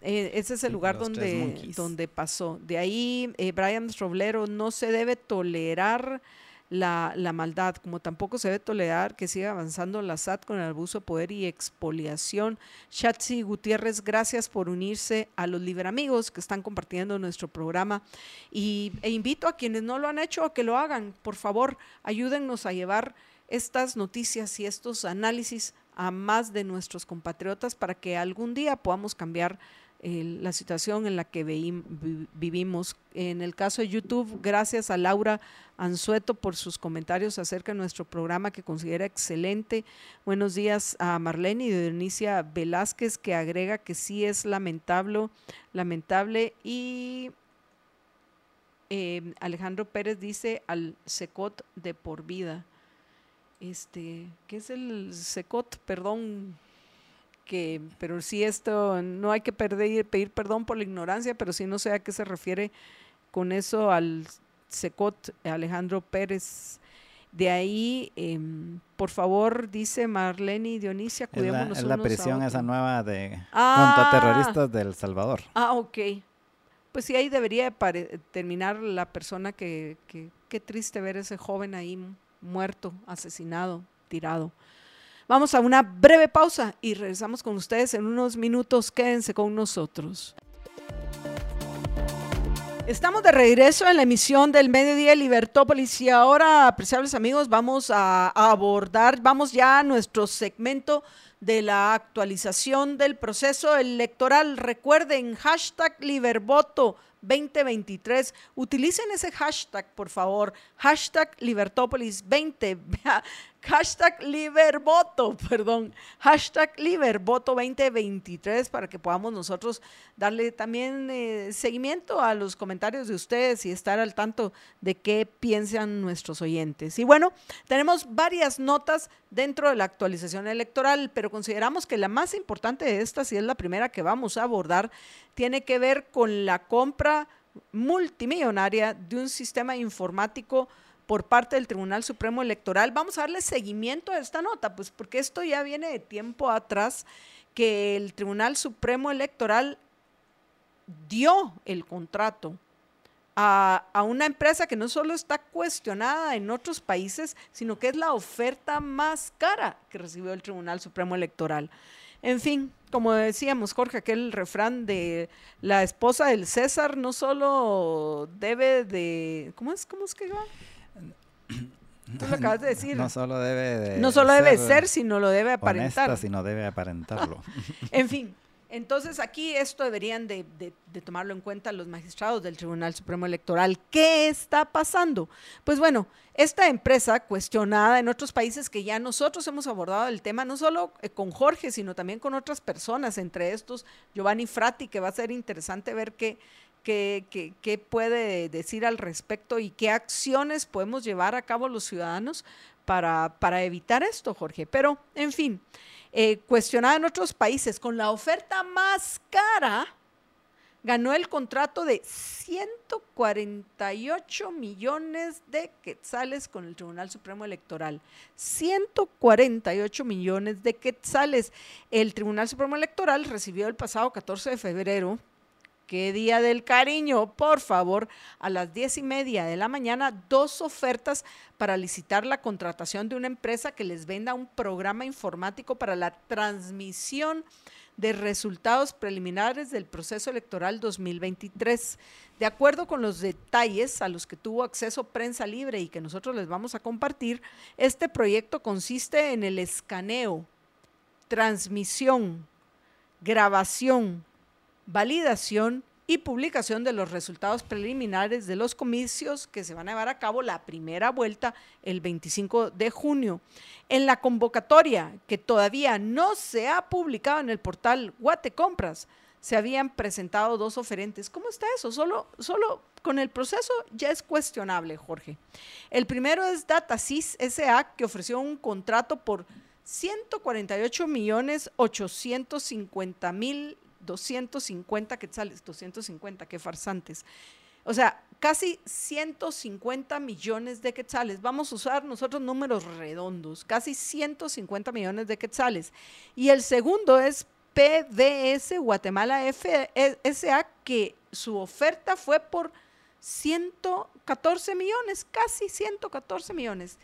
Eh, ese es el lugar donde, donde pasó. De ahí, eh, Brian Roblero, no se debe tolerar la, maldad, como tampoco se debe tolerar que siga avanzando la SAT con el abuso de poder y expoliación. Shatsi Gutiérrez, gracias por unirse a los Liberamigos que están compartiendo nuestro programa. Y, e invito a quienes no lo han hecho a que lo hagan. Por favor, ayúdennos a llevar estas noticias y estos análisis a más de nuestros compatriotas para que algún día podamos cambiar la situación en la que vivimos. En el caso de YouTube, gracias a Laura Anzueto por sus comentarios acerca de nuestro programa que considera excelente. Buenos días a Marlene y Dionisia Velázquez que agrega que sí es lamentable, lamentable y eh, Alejandro Pérez dice al secot de por vida este, ¿qué es el secot? Perdón, que, pero sí esto, no hay que perder, pedir perdón por la ignorancia, pero sí no sé a qué se refiere con eso al secot Alejandro Pérez. De ahí, eh, por favor, dice Marlene y Dionisia, cuidémonos Es la, es la prisión esa nueva de ah, terroristas del Salvador. Ah, ok. Pues sí, ahí debería terminar la persona que, que, qué triste ver ese joven ahí muerto, asesinado, tirado. Vamos a una breve pausa y regresamos con ustedes en unos minutos. Quédense con nosotros. Estamos de regreso en la emisión del Mediodía Libertópolis y ahora, apreciables amigos, vamos a, abordar, vamos ya a nuestro segmento de la actualización del proceso electoral. Recuerden, hashtag Libervoto 2023. Utilicen ese hashtag, por favor. Hashtag Libertópolis 20. [laughs] Hashtag Libervoto, [laughs] perdón. Hashtag Libervoto 2023 para que podamos nosotros darle también eh, seguimiento a los comentarios de ustedes y estar al tanto de qué piensan nuestros oyentes. Y bueno, tenemos varias notas dentro de la actualización electoral, pero consideramos que la más importante de estas, y es la primera que vamos a abordar, tiene que ver con la compra multimillonaria de un sistema informático por parte del Tribunal Supremo Electoral. Vamos a darle seguimiento a esta nota, pues porque esto ya viene de tiempo atrás que el Tribunal Supremo Electoral dio el contrato a, a, una empresa que no solo está cuestionada en otros países, sino que es la oferta más cara que recibió el Tribunal Supremo Electoral. En fin, como decíamos, Jorge, aquel refrán de la esposa del César no solo debe de, ¿cómo es? ¿Cómo es que va? Tú lo acabas de decir. No solo debe de no solo debe ser, sino lo debe aparentar. Honesta, sino debe aparentarlo. [laughs] en fin, entonces aquí esto deberían de, tomarlo en cuenta los magistrados del Tribunal Supremo Electoral. ¿Qué está pasando? Pues bueno, esta empresa cuestionada en otros países que ya nosotros hemos abordado el tema, no solo eh, con Jorge, sino también con otras personas, entre estos Giovanni Frati, que va a ser interesante ver qué, qué puede decir al respecto y qué acciones podemos llevar a cabo los ciudadanos para, para evitar esto, Jorge. Pero, en fin. Eh, cuestionada en otros países, con la oferta más cara, ganó el contrato de 148 millones de quetzales con el Tribunal Supremo Electoral. 148 millones de quetzales. El Tribunal Supremo Electoral recibió el pasado 14 de febrero qué día del cariño, por favor, a las diez y media de la mañana, dos ofertas para licitar la contratación de una empresa que les venda un programa informático para la transmisión de resultados preliminares del proceso electoral 2023. De acuerdo con los detalles a los que tuvo acceso prensa libre y que nosotros les vamos a compartir, este proyecto consiste en el escaneo, transmisión, grabación, validación y publicación de los resultados preliminares de los comicios que se van a llevar a cabo la primera vuelta el 25 de junio. En la convocatoria, que todavía no se ha publicado en el portal Guatecompras, se habían presentado dos oferentes. ¿Cómo está eso? Solo, solo con el proceso ya es cuestionable, Jorge. El primero es DataSys SA, que ofreció un contrato por 148 millones 850 mil 250 quetzales, 250, qué farsantes. O sea, casi 150 millones de quetzales. Vamos a usar nosotros números redondos, casi 150 millones de quetzales. Y el segundo es PDS Guatemala FSA, que su oferta fue por 114 millones, casi 114 millones,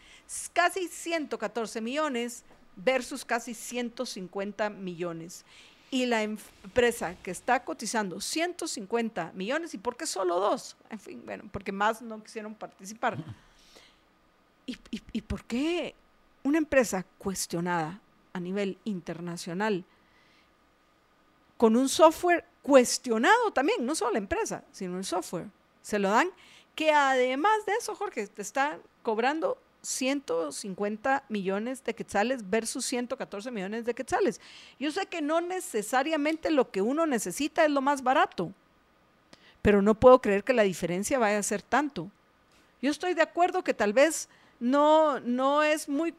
casi 114 millones versus casi 150 millones y la empresa que está cotizando 150 millones, ¿y por qué solo dos? En fin, bueno, porque más no quisieron participar. ¿Y, y, por qué una empresa cuestionada a nivel internacional, con un software cuestionado también, no solo la empresa, sino el software, se lo dan, que además de eso, Jorge, te está cobrando 150 millones de quetzales versus 114 millones de quetzales. Yo sé que no necesariamente lo que uno necesita es lo más barato, pero no puedo creer que la diferencia vaya a ser tanto. Yo estoy de acuerdo que tal vez no, no es muy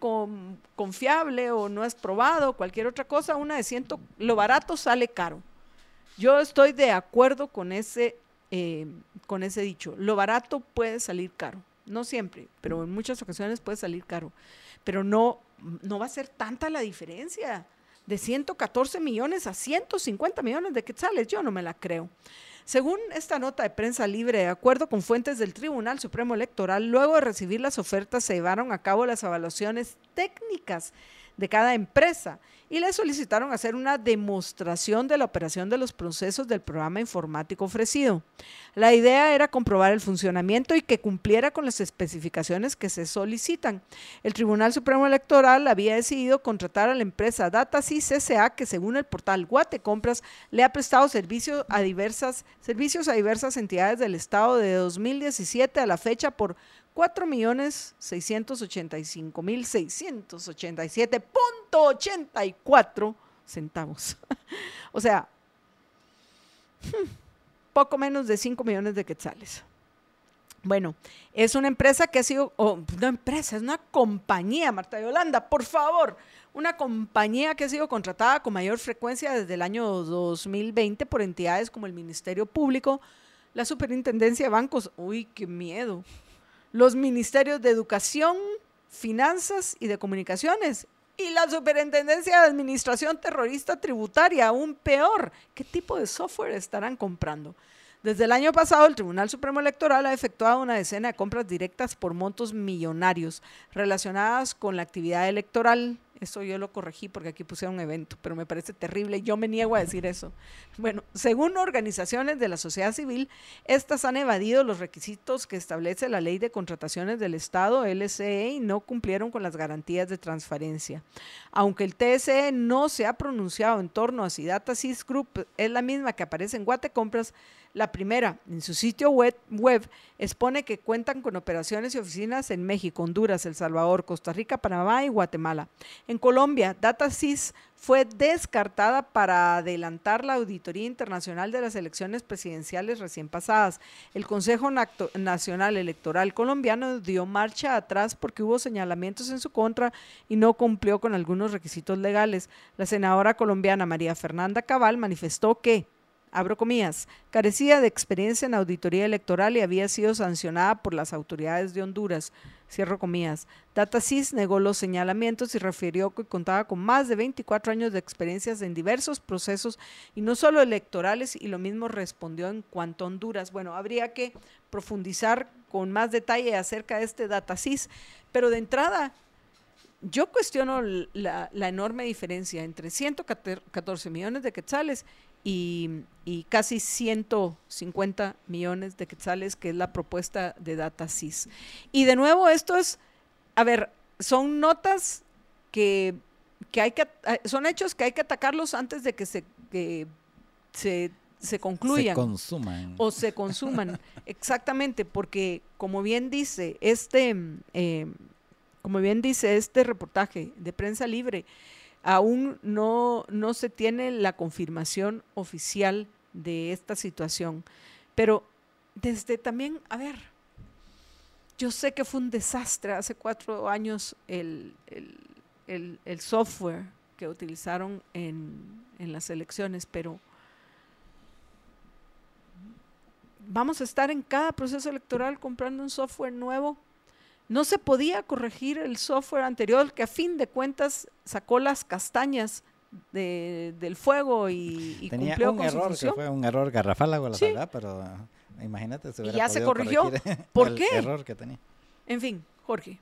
confiable o no es probado, cualquier otra cosa, una de ciento, lo barato sale caro. Yo estoy de acuerdo con ese, eh, con ese dicho, lo barato puede salir caro. No siempre, pero en muchas ocasiones puede salir caro. Pero no, no va a ser tanta la diferencia de 114 millones a 150 millones de quetzales. Yo no me la creo. Según esta nota de prensa libre, de acuerdo con fuentes del Tribunal Supremo Electoral, luego de recibir las ofertas se llevaron a cabo las evaluaciones técnicas de cada empresa y le solicitaron hacer una demostración de la operación de los procesos del programa informático ofrecido. La idea era comprobar el funcionamiento y que cumpliera con las especificaciones que se solicitan. El Tribunal Supremo Electoral había decidido contratar a la empresa DataSys S.A. que según el portal Guate Compras le ha prestado servicio a diversas, servicios a diversas entidades del Estado de 2017 a la fecha por 4.685.687.84 centavos. [laughs] o sea, poco menos de 5 millones de quetzales. Bueno, es una empresa que ha sido, oh, una empresa, es una compañía, Marta Yolanda, por favor, una compañía que ha sido contratada con mayor frecuencia desde el año 2020 por entidades como el Ministerio Público, la Superintendencia de Bancos, uy, qué miedo, los ministerios de Educación, Finanzas y de Comunicaciones y la Superintendencia de Administración Terrorista Tributaria, aún peor. ¿Qué tipo de software estarán comprando? Desde el año pasado, el Tribunal Supremo Electoral ha efectuado una decena de compras directas por montos millonarios relacionadas con la actividad electoral Eso yo lo corregí porque aquí puse un evento, pero me parece terrible. Yo me niego a decir eso. Bueno, según organizaciones de la sociedad civil, estas han evadido los requisitos que establece la ley de contrataciones del Estado, LCE, y no cumplieron con las garantías de transparencia. Aunque el TSE no se ha pronunciado en torno a si DataSys Group es la misma que aparece en Guatecompras, la primera, en su sitio web, expone que cuentan con operaciones y oficinas en México, Honduras, El Salvador, Costa Rica, Panamá y Guatemala. En Colombia, DataSys fue descartada para adelantar la auditoría internacional de las elecciones presidenciales recién pasadas. El Consejo Nacional Electoral colombiano dio marcha atrás porque hubo señalamientos en su contra y no cumplió con algunos requisitos legales. La senadora colombiana María Fernanda Cabal manifestó que abro comillas, carecía de experiencia en auditoría electoral y había sido sancionada por las autoridades de Honduras, cierro comillas. DataSys negó los señalamientos y refirió que contaba con más de 24 años de experiencias en diversos procesos y no solo electorales y lo mismo respondió en cuanto a Honduras. Bueno, habría que profundizar con más detalle acerca de este DataSys, pero de entrada yo cuestiono la, la, enorme diferencia entre 114 millones de quetzales y, casi 150 millones de quetzales, que es la propuesta de DataSys. Y de nuevo, esto es, a ver, son notas que, hay que, son hechos que hay que atacarlos antes de que se, se, se concluyan. Se consuman. O se consuman, [laughs] exactamente, porque como bien dice este, eh, como bien dice este reportaje de prensa libre, aún no, no se tiene la confirmación oficial de esta situación. Pero desde también, a ver, yo sé que fue un desastre hace cuatro años el, software que utilizaron en, en las elecciones, pero vamos a estar en cada proceso electoral comprando un software nuevo no se podía corregir el software anterior que a fin de cuentas sacó las castañas del fuego y, Tenía cumplió un con error su que fue un error garrafálago la verdad, pero imagínate si hubiera y ya se corrigió. ¿Por [laughs] el qué? error que tenía. En fin, Jorge.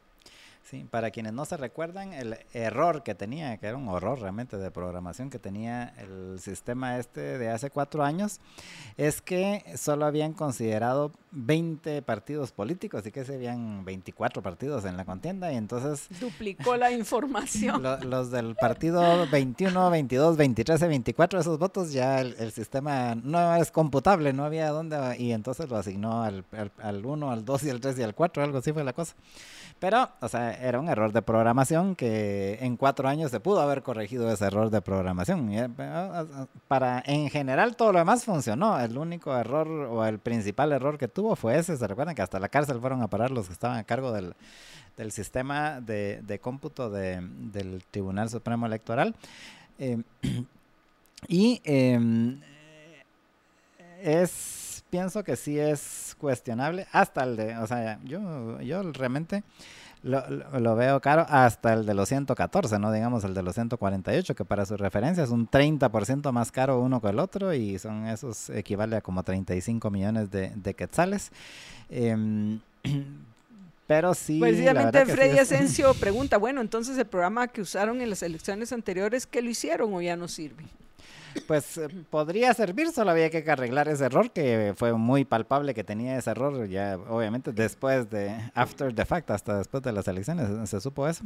Sí, para quienes no se recuerdan, el error que tenía, que era un horror realmente de programación que tenía el sistema este de hace cuatro años, es que solo habían considerado 20 partidos políticos y que se habían 24 partidos en la contienda y entonces... Duplicó la información. [laughs] los del partido 21, 22, 23 y 24, esos votos ya el, sistema no es computable, no había dónde y entonces lo asignó al, al, al 1, al 2 y al 3 y al 4, algo así fue la cosa. Pero, o sea, era un error de programación que en cuatro años se pudo haber corregido ese error de programación. Eh, para, en general, todo lo demás funcionó. El único error o el principal error que tuvo fue ese. Se recuerdan que hasta la cárcel fueron a parar los que estaban a cargo del, sistema de, cómputo del Tribunal Supremo Electoral. Eh, [clears throat] y em, es pienso que sí es cuestionable, hasta el de, o sea, yo, yo realmente lo, veo caro hasta el de los 114, no digamos el de los 148, que para su referencia es un 30% más caro uno que el otro y son esos equivale a como 35 millones de, quetzales. Em, [clears throat] pero sí. Precisamente Freddy Asensio pregunta, bueno, entonces el programa que usaron en las elecciones anteriores, ¿qué lo hicieron o ya no sirve? Pues eh, podría servir, solo había que arreglar ese error que fue muy palpable que tenía ese error ya obviamente después de after the fact, hasta después de las elecciones se supo eso.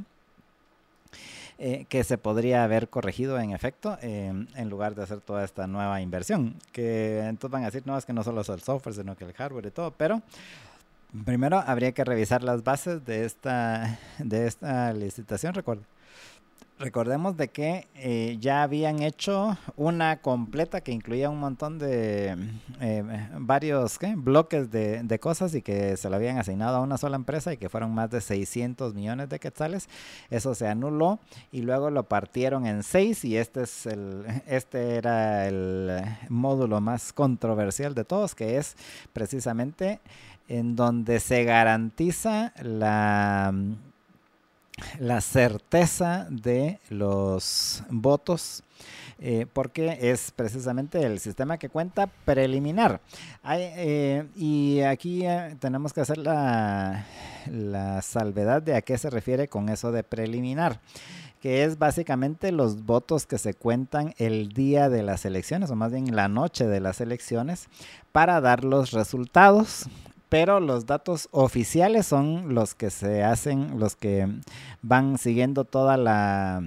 Eh, que se podría haber corregido en efecto en lugar de hacer toda esta nueva inversión. Que entonces van a decir, no, es que no solo es el software, sino que el hardware y todo, pero primero habría que revisar las bases de esta, de esta licitación, recuerda Recordemos de que eh, ya habían hecho una completa que incluía un montón de eh, varios bloques de, cosas y que se lo habían asignado a una sola empresa y que fueron más de 600 millones de quetzales. Eso se anuló y luego lo partieron en seis y este es el este era el módulo más controversial de todos que es precisamente en donde se garantiza la la certeza de los votos eh, porque es precisamente el sistema que cuenta preliminar. Eh, y aquí eh, tenemos que hacer la, la salvedad de a qué se refiere con eso de preliminar que es básicamente los votos que se cuentan el día de las elecciones, o más bien la noche de las elecciones, para dar los resultados pero los datos oficiales son los que se hacen, los que van siguiendo toda la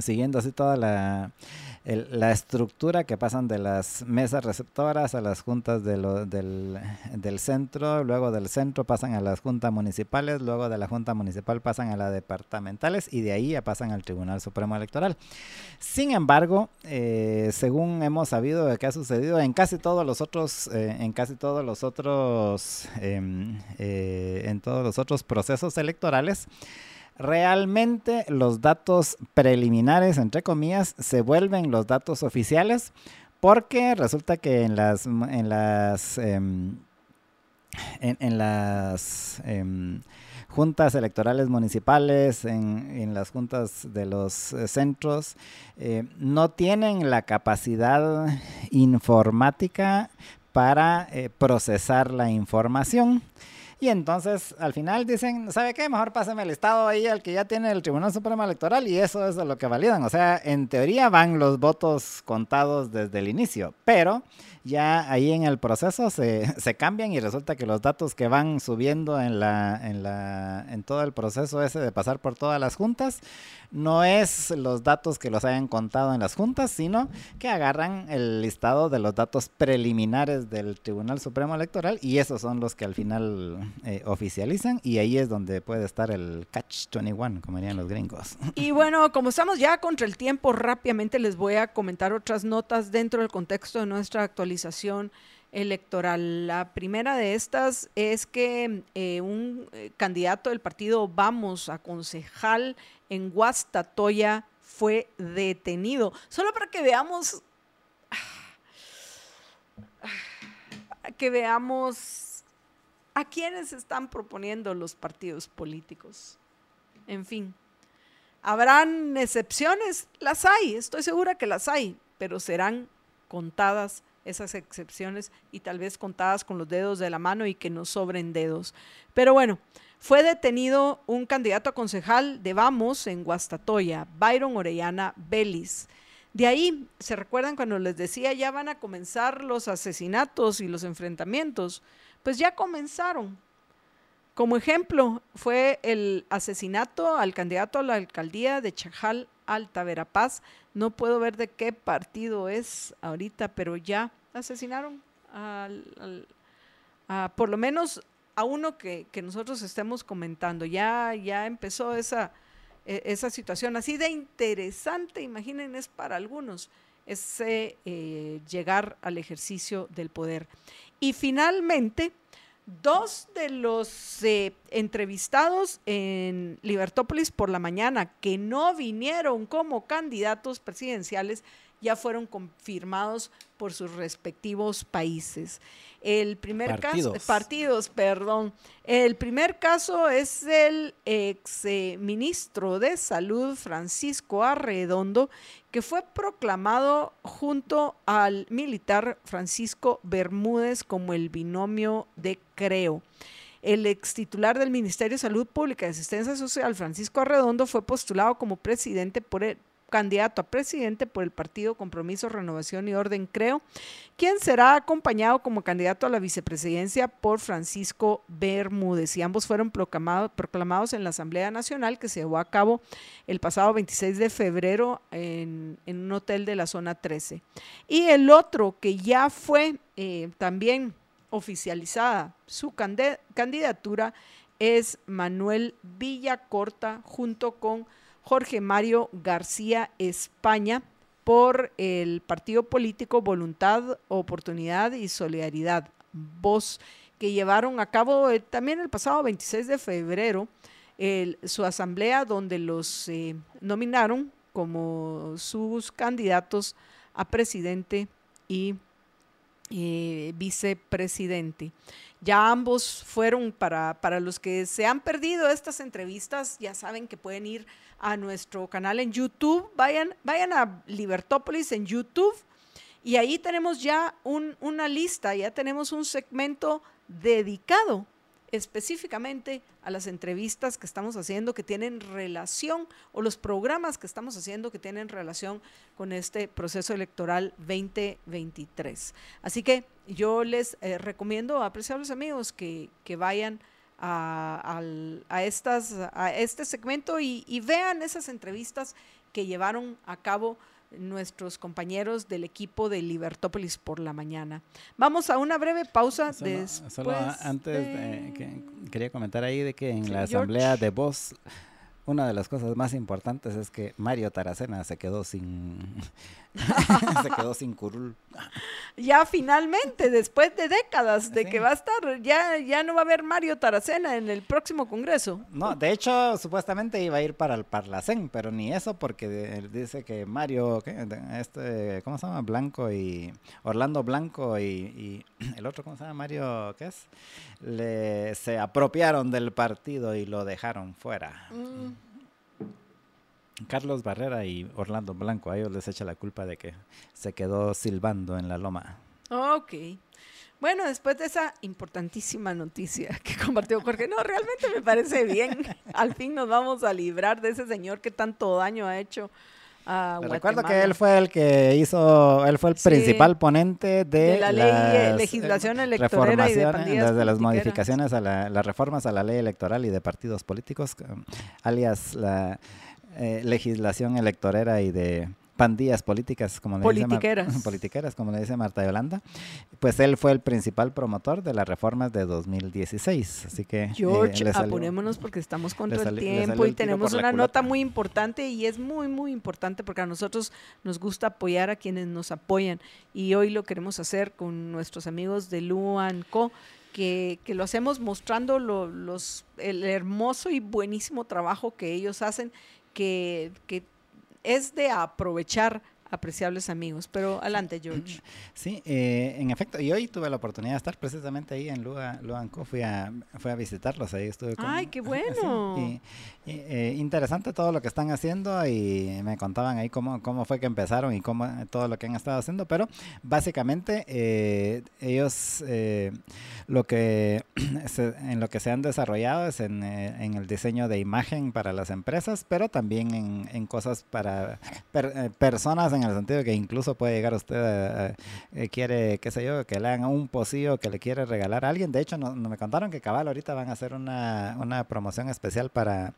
siguiendo así toda la, la, estructura que pasan de las mesas receptoras a las juntas de del, del, centro, luego del centro pasan a las juntas municipales, luego de la junta municipal pasan a las departamentales y de ahí ya pasan al Tribunal Supremo Electoral. Sin embargo, eh, según hemos sabido que ha sucedido en casi todos los otros, eh, en casi todos los otros, em, eh, en todos los otros procesos electorales, realmente los datos preliminares, entre comillas, se vuelven los datos oficiales porque resulta que en las, en las, em, en, las em, juntas electorales municipales, en, las juntas de los eh, centros, eh, no tienen la capacidad informática para eh, procesar la información. Y entonces al final dicen, ¿sabe qué? Mejor páseme el listado ahí al que ya tiene el Tribunal Supremo Electoral y eso es lo que validan. O sea, en teoría van los votos contados desde el inicio, pero ya ahí en el proceso se, [laughs] se, cambian y resulta que los datos que van subiendo en, la, en, la, en todo el proceso ese de pasar por todas las juntas, no es los datos que los hayan contado en las juntas, sino que agarran el listado de los datos preliminares del Tribunal Supremo Electoral y esos son los que al final eh, oficializan y ahí es donde puede estar el catch 21, como dirían los gringos. [laughs] Y bueno, como estamos ya contra el tiempo, rápidamente les voy a comentar otras notas dentro del contexto de nuestra actualización electoral. La primera de estas es que eh, un eh, candidato del partido Vamos a concejal en Guastatoya fue detenido. Solo para que veamos, que veamos a quiénes están proponiendo los partidos políticos. En fin, ¿habrán excepciones? Las hay, estoy segura que las hay, pero serán contadas esas excepciones y tal vez contadas con los dedos de la mano y que no sobren dedos. Pero bueno, fue detenido un candidato a concejal de Vamos en Guastatoya, Byron Orellana Belis. De ahí, ¿se recuerdan cuando les decía ya van a comenzar los asesinatos y los enfrentamientos? Pues ya comenzaron. Como ejemplo, fue el asesinato al candidato a la alcaldía de Chajal Alta Verapaz. No puedo ver de qué partido es ahorita, pero ya asesinaron por lo menos a uno que, nosotros estemos comentando. Ya, ya empezó esa, e, esa situación así de interesante, imaginen, es para algunos ese eh, llegar al ejercicio del poder. Y finalmente, Dos de los eh, entrevistados en Libertópolis por la mañana que no vinieron como candidatos presidenciales ya fueron confirmados por sus respectivos países. El primer caso, partidos, perdón. El primer caso es el ex eh, ministro de Salud Francisco Arredondo, que fue proclamado junto al militar Francisco Bermúdez como el binomio de Creo. El ex titular del Ministerio de Salud Pública y Asistencia Social, Francisco Arredondo, fue postulado como presidente por el, candidato a presidente por el Partido Compromiso, Renovación y Orden, creo, quien será acompañado como candidato a la vicepresidencia por Francisco Bermúdez. Y ambos fueron proclamados en la Asamblea Nacional que se llevó a cabo el pasado 26 de febrero en, un hotel de la zona 13. Y el otro que ya fue eh, también oficializada su candidatura es Manuel Villacorta junto con Jorge Mario García España por el partido político Voluntad, Oportunidad y Solidaridad, voz que llevaron a cabo eh, también el pasado 26 de febrero su asamblea donde los eh, nominaron como sus candidatos a presidente y eh, vicepresidente. Ya ambos fueron, para, para los que se han perdido estas entrevistas, ya saben que pueden ir a nuestro canal en YouTube, vayan, vayan a Libertópolis en YouTube y ahí tenemos ya una lista, ya tenemos un segmento dedicado específicamente a las entrevistas que estamos haciendo que tienen relación o los programas que estamos haciendo que tienen relación con este proceso electoral 2023. Así que yo les eh, recomiendo, apreciables amigos, que, que vayan a, estas, a este segmento y vean esas entrevistas que llevaron a cabo nuestros compañeros del equipo de Libertópolis por la mañana. Vamos a una breve pausa. Solo, antes, quería comentar ahí de que en la asamblea de voz una de las cosas más importantes es que Mario Taracena se quedó sin [laughs] se quedó sin curul. Ya finalmente, después de décadas de que va a estar, ya, ya no va a haber Mario Taracena en el próximo congreso. No, de hecho, supuestamente iba a ir para el Parlacén, pero ni eso porque él dice que Mario, este, ¿cómo se llama? Blanco y Orlando Blanco y, [clears throat] el otro, ¿cómo se llama? Mario, ¿qué es? Le, se apropiaron del partido y lo dejaron fuera. Mm. Carlos Barrera y Orlando Blanco, a ellos les echa la culpa de que se quedó silbando en la loma. Ok. Bueno, después de esa importantísima noticia que [laughs] compartió Jorge, no, realmente me parece bien. [laughs] Al fin nos vamos a librar de ese señor que tanto daño ha hecho a Recuerdo que él fue el que hizo, él fue el principal ponente de, la ley, eh, legislación electoral y de desde las modificaciones a las reformas a la ley electoral y de partidos políticos, alias la eh, legislación electorera y de pandillas políticas, como le politiqueras. Dice [laughs] politiqueras, como le dice Marta Yolanda, pues él fue el principal promotor de las reformas de 2016. Así que. Eh, George, apurémonos porque estamos contra el tiempo y tenemos una nota muy importante y es muy, muy importante porque a nosotros nos gusta apoyar a quienes nos apoyan y hoy lo queremos hacer con nuestros amigos de Luan Co. Que, que, lo hacemos mostrando los, el hermoso y buenísimo trabajo que ellos hacen que, que es de aprovechar apreciables amigos. Pero adelante, George. [clears throat] Sí, eh, en efecto, y hoy tuve la oportunidad de estar precisamente ahí en Lua, Luanco, fui a, fui a visitarlos, ahí estuve con, ¡Ay, qué bueno! [laughs] y, eh, interesante todo lo que están haciendo y me contaban ahí cómo, cómo fue que empezaron y cómo todo lo que han estado haciendo, pero básicamente eh, ellos lo que [clears throat] en lo que se han desarrollado es en, en, el diseño de imagen para las empresas, pero también en, en cosas para personas en el sentido que incluso puede llegar usted a, eh, quiere, qué sé yo, que le hagan un pocillo que le quiere regalar a alguien. De hecho, no, me contaron que cabal ahorita van a hacer una, una promoción especial para,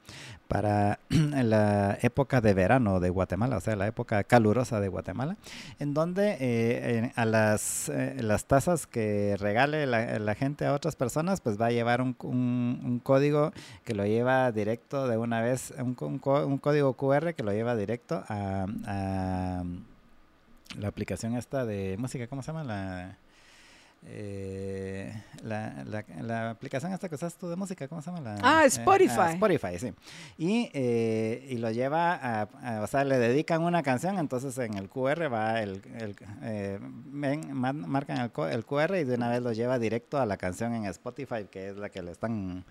para [clears throat] la época de verano de Guatemala, o sea, la época calurosa de Guatemala, en donde eh, a las, eh, las tasas que regale la, gente a otras personas, pues va a llevar un, un, código que lo lleva directo de una vez, un, un código QR que lo lleva directo a la aplicación esta de música, ¿cómo se llama? La, eh, la, la, aplicación esta que usas tú de música, ¿cómo se llama? La, ah, Spotify. Spotify, sí. Y, eh, y lo lleva a, o sea, le dedican una canción, entonces en el QR va el, el eh, marcan el, el QR y de una vez lo lleva directo a la canción en Spotify, que es la que le están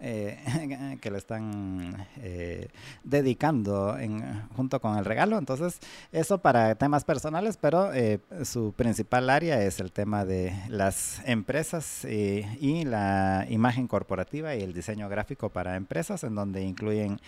eh, [laughs] que le están eh, dedicando en, junto con el regalo. Entonces, eso para temas personales, pero eh, su principal área es el tema de las empresas y la imagen corporativa y el diseño gráfico para empresas, en donde incluyen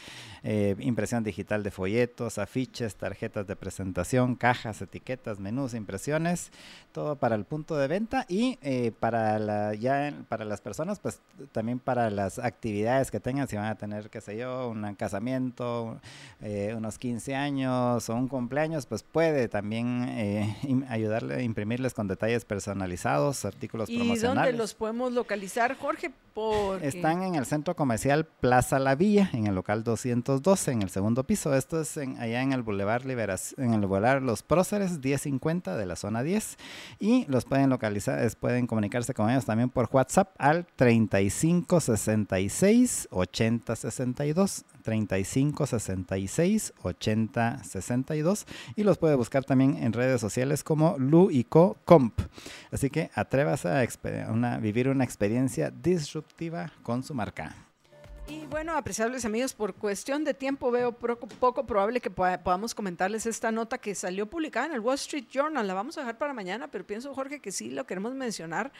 impresión digital de folletos, afiches, tarjetas de presentación, cajas, etiquetas, menús, impresiones, todo para el punto de venta y para la, ya para las personas, pues también para las actividades actividades que tengan, si van a tener, qué sé yo, un casamiento, eh, unos 15 años o un cumpleaños, pues puede también eh, ayudarle a imprimirles con detalles personalizados, artículos promocionales. ¿Y dónde los podemos localizar, Jorge? Están en el centro comercial Plaza La Villa, en el local 212, en el segundo piso. Esto es allá en el Boulevard Liberación, en el Boulevard Los Próceres, 1050 de la zona 10. Y los pueden localizar, pueden comunicarse con ellos también por WhatsApp al 3566 8062. 35 66 80 62 y los puede buscar también en redes sociales como Lu y Co Comp. Así que atrévase a vivir una experiencia disruptiva con su marca. Y bueno, apreciables amigos, por cuestión de tiempo veo poco, probable que podamos comentarles esta nota que salió publicada en el Wall Street Journal. La vamos a dejar para mañana, pero pienso, Jorge, que sí lo queremos mencionar,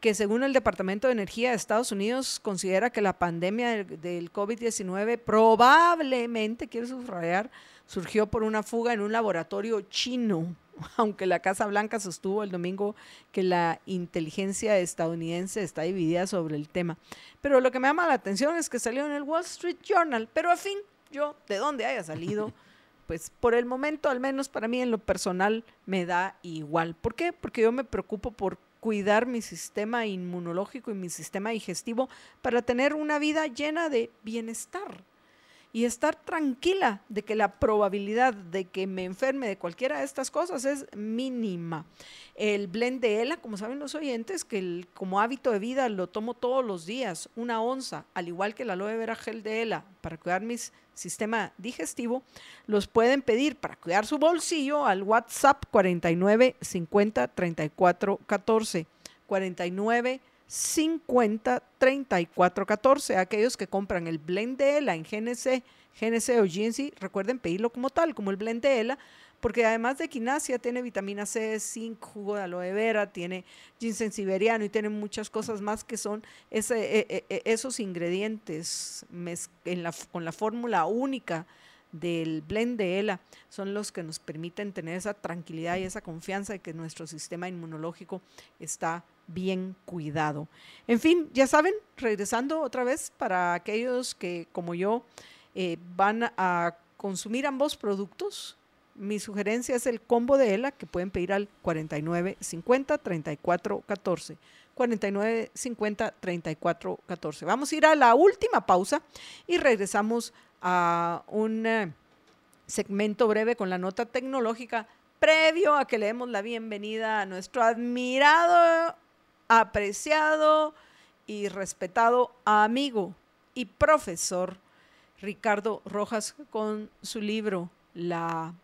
que según el Departamento de Energía de Estados Unidos considera que la pandemia del, del COVID-19 probablemente, quiero subrayar, surgió por una fuga en un laboratorio chino [laughs] aunque la Casa Blanca sostuvo el domingo que la inteligencia estadounidense está dividida sobre el tema. Pero lo que me llama la atención es que salió en el Wall Street Journal, pero a fin, yo, de dónde haya salido, [laughs] pues por el momento, al menos para mí en lo personal, me da igual. ¿Por qué? Porque yo me preocupo por cuidar mi sistema inmunológico y mi sistema digestivo para tener una vida llena de bienestar y estar tranquila de que la probabilidad de que me enferme de cualquiera de estas cosas es mínima. El blend de ELA, como saben los oyentes, que como hábito de vida lo tomo todos los días, una onza, al igual que la aloe vera gel de ELA, para cuidar mi sistema digestivo, los pueden pedir para cuidar su bolsillo al WhatsApp 49 50 34 14. 49 50 34 14. Aquellos que compran el blend de ELA en GNC, GNC o GNC, recuerden pedirlo como tal, como el blend de ELA, porque además de quinasia tiene vitamina C, zinc, jugo de aloe vera, tiene ginseng siberiano y tiene muchas cosas más que son e, e, e, esos ingredientes en la, con la fórmula única del blend de ELA son los que nos permiten tener esa tranquilidad y esa confianza de que nuestro sistema inmunológico está bien cuidado. En fin, ya saben, regresando otra vez para aquellos que como yo eh, van a consumir ambos productos, mi sugerencia es el combo de ELA que pueden pedir al 49 50 34 14. 49 50 34 14. Vamos a ir a la última pausa y regresamos a un eh, segmento breve con la nota tecnológica previo a que le demos la bienvenida a nuestro admirado apreciado y respetado amigo y profesor Ricardo Rojas con su libro La,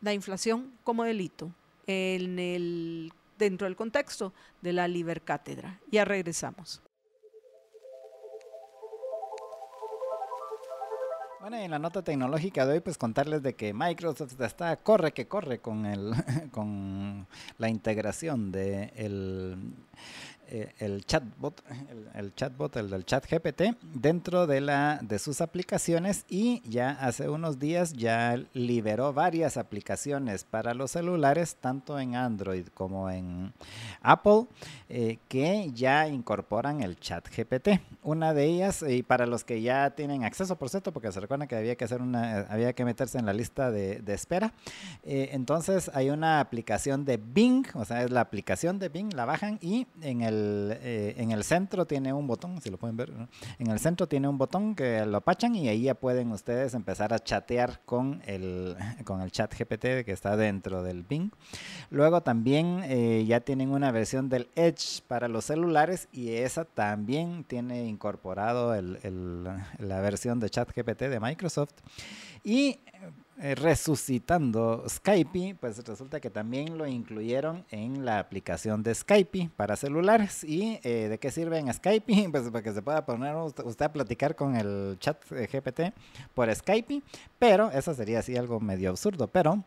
la inflación como delito en el, dentro del contexto de la Libercátedra. Ya regresamos. Bueno, y en la nota tecnológica de hoy, pues contarles de que Microsoft está, corre que corre con, el, [laughs] con la integración de el eh, el chatbot, el, chatbot, el del chat GPT, dentro de, la, de sus aplicaciones y ya hace unos días ya liberó varias aplicaciones para los celulares, tanto en Android como en Apple, eh, que ya incorporan el chat GPT. Una de ellas, y para los que ya tienen acceso, por cierto, porque se recuerda que había que hacer una, había que meterse en la lista de, espera. Eh, entonces hay una aplicación de Bing, o sea, es la aplicación de Bing, la bajan y en el eh, en el centro tiene un botón, si lo pueden ver, en el centro tiene un botón que lo apachan y ahí ya pueden ustedes empezar a chatear con el, [laughs] con el chat GPT que está dentro del Bing. Luego también eh, ya tienen una versión del Edge para los celulares y esa también tiene incorporado la versión de chat GPT de Microsoft. Y eh, resucitando Skype, pues resulta que también lo incluyeron en la aplicación de Skype para celulares. ¿Y eh, de qué sirve en Skype? [laughs] Pues para que se pueda poner usted a platicar con el chat GPT por Skype, pero eso sería así algo medio absurdo, pero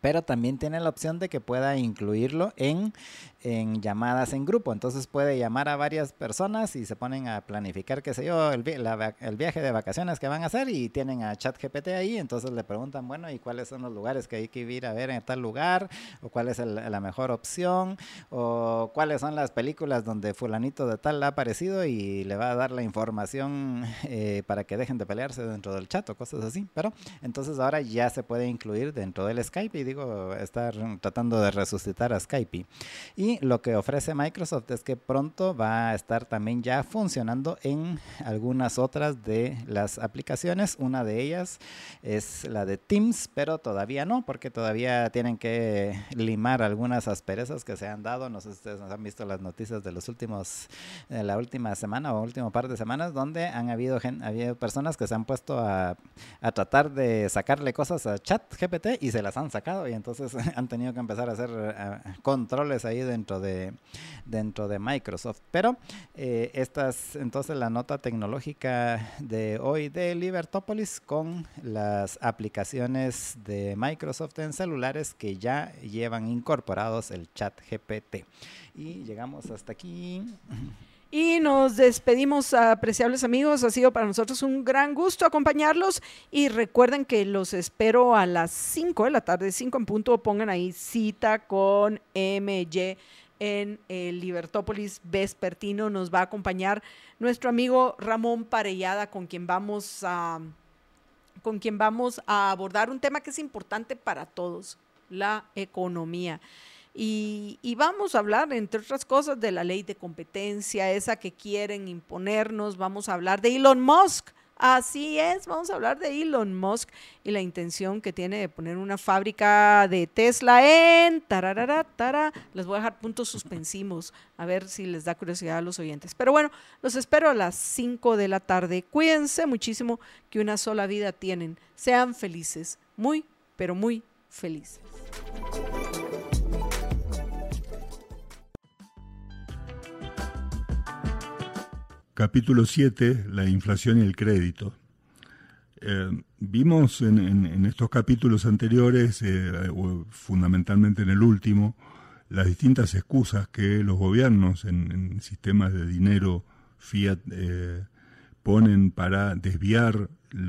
pero también tiene la opción de que pueda incluirlo en, en, llamadas en grupo. Entonces puede llamar a varias personas y se ponen a planificar, qué sé yo, el, el, viaje de vacaciones que van a hacer y tienen a ChatGPT ahí. Entonces le preguntan, bueno, ¿y cuáles son los lugares que hay que ir a ver en tal lugar? ¿O cuál es la mejor opción? ¿O cuáles son las películas donde fulanito de tal ha aparecido y le va a dar la información eh, para que dejen de pelearse dentro del chat o cosas así? Pero entonces ahora ya se puede incluir dentro del Skype digo, estar tratando de resucitar a Skype. Y Lo que ofrece Microsoft es que pronto va a estar también ya funcionando en algunas otras de las aplicaciones. Una de ellas es la de Teams, pero todavía no, porque todavía tienen que limar algunas asperezas que se han dado. No sé si ustedes han visto las noticias de los últimos, de la última semana o último par de semanas, donde han habido, habido personas que se han puesto a, a tratar de sacarle cosas a chat GPT y se las han sacado y entonces [laughs] han tenido que empezar a hacer eh, controles ahí dentro de, dentro de Microsoft. Pero eh, esta es entonces la nota tecnológica de hoy de Libertópolis con las aplicaciones de Microsoft en celulares que ya llevan incorporados el chat GPT. Y llegamos hasta aquí. Y nos despedimos, apreciables amigos. Ha sido para nosotros un gran gusto acompañarlos. Y recuerden que los espero a las 5 de la tarde, 5 en punto. Pongan ahí cita con MY en el Libertópolis Vespertino. Nos va a acompañar nuestro amigo Ramón Parellada, con quien vamos a, con quien vamos a abordar un tema que es importante para todos, la economía. Y, vamos a hablar, entre otras cosas, de la ley de competencia, esa que quieren imponernos. Vamos a hablar de Elon Musk. Así es, vamos a hablar de Elon Musk y la intención que tiene de poner una fábrica de Tesla en tararara, Les voy a dejar puntos suspensivos, a ver si les da curiosidad a los oyentes. Pero bueno, los espero a las 5 de la tarde. Cuídense muchísimo que una sola vida tienen. Sean felices, muy, pero muy felices. Capítulo 7, la inflación y el crédito. Eh, vimos en, estos capítulos anteriores, eh, fundamentalmente en el último, las distintas excusas que los gobiernos en, sistemas de dinero fiat eh, ponen para desviar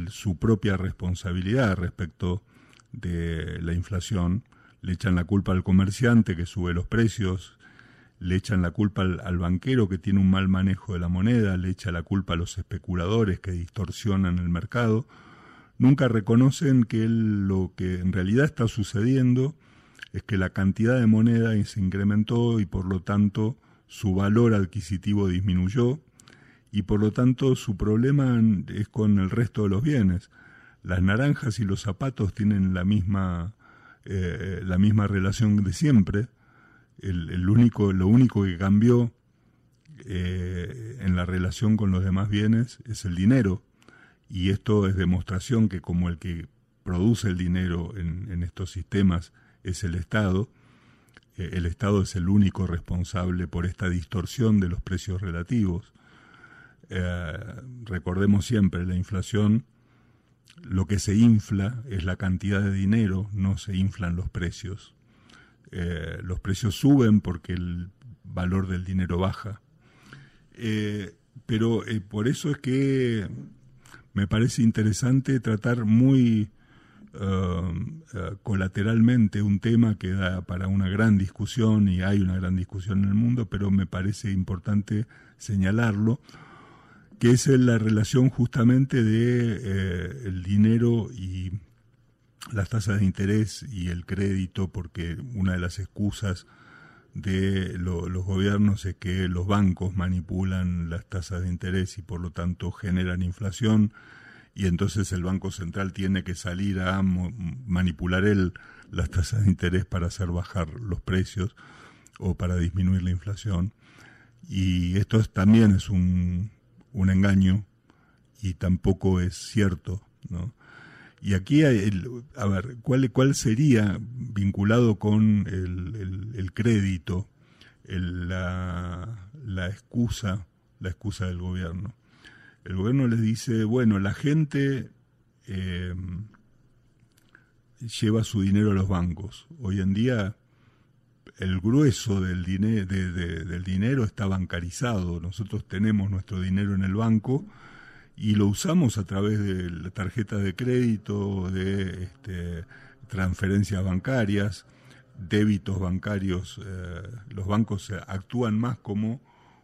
su propia responsabilidad respecto de la inflación. Le echan la culpa al comerciante que sube los precios, le echan la culpa al, banquero que tiene un mal manejo de la moneda, le echa la culpa a los especuladores que distorsionan el mercado, nunca reconocen que lo que en realidad está sucediendo es que la cantidad de moneda se incrementó y por lo tanto su valor adquisitivo disminuyó y por lo tanto su problema es con el resto de los bienes. Las naranjas y los zapatos tienen la misma, eh, la misma relación de siempre, el, único, lo único que cambió eh, en la relación con los demás bienes es el dinero. Y esto es demostración que como el que produce el dinero en, estos sistemas es el Estado, eh, el Estado es el único responsable por esta distorsión de los precios relativos. Eh, recordemos siempre, la inflación, lo que se infla es la cantidad de dinero, no se inflan los precios. Eh, los precios suben porque el valor del dinero baja. Eh, pero eh, por eso es que me parece interesante tratar muy colateralmente un tema que da para una gran discusión y hay una gran discusión en el mundo, pero me parece importante señalarlo, que es la relación justamente de el dinero y las tasas de interés y el crédito, porque una de las excusas de los gobiernos es que los bancos manipulan las tasas de interés y por lo tanto generan inflación y entonces el Banco Central tiene que salir a manipular él las tasas de interés para hacer bajar los precios o para disminuir la inflación. Y esto también es un, un engaño y tampoco es cierto, ¿no? Y aquí, a ver, ¿cuál, ¿cuál sería vinculado con el, crédito la, la, excusa, la excusa del gobierno? El gobierno les dice, bueno, la gente eh, lleva su dinero a los bancos. Hoy en día el grueso del, del dinero está bancarizado. Nosotros tenemos nuestro dinero en el banco y lo usamos a través de la tarjeta de crédito, de este, transferencias bancarias, débitos bancarios. Eh, los bancos actúan más como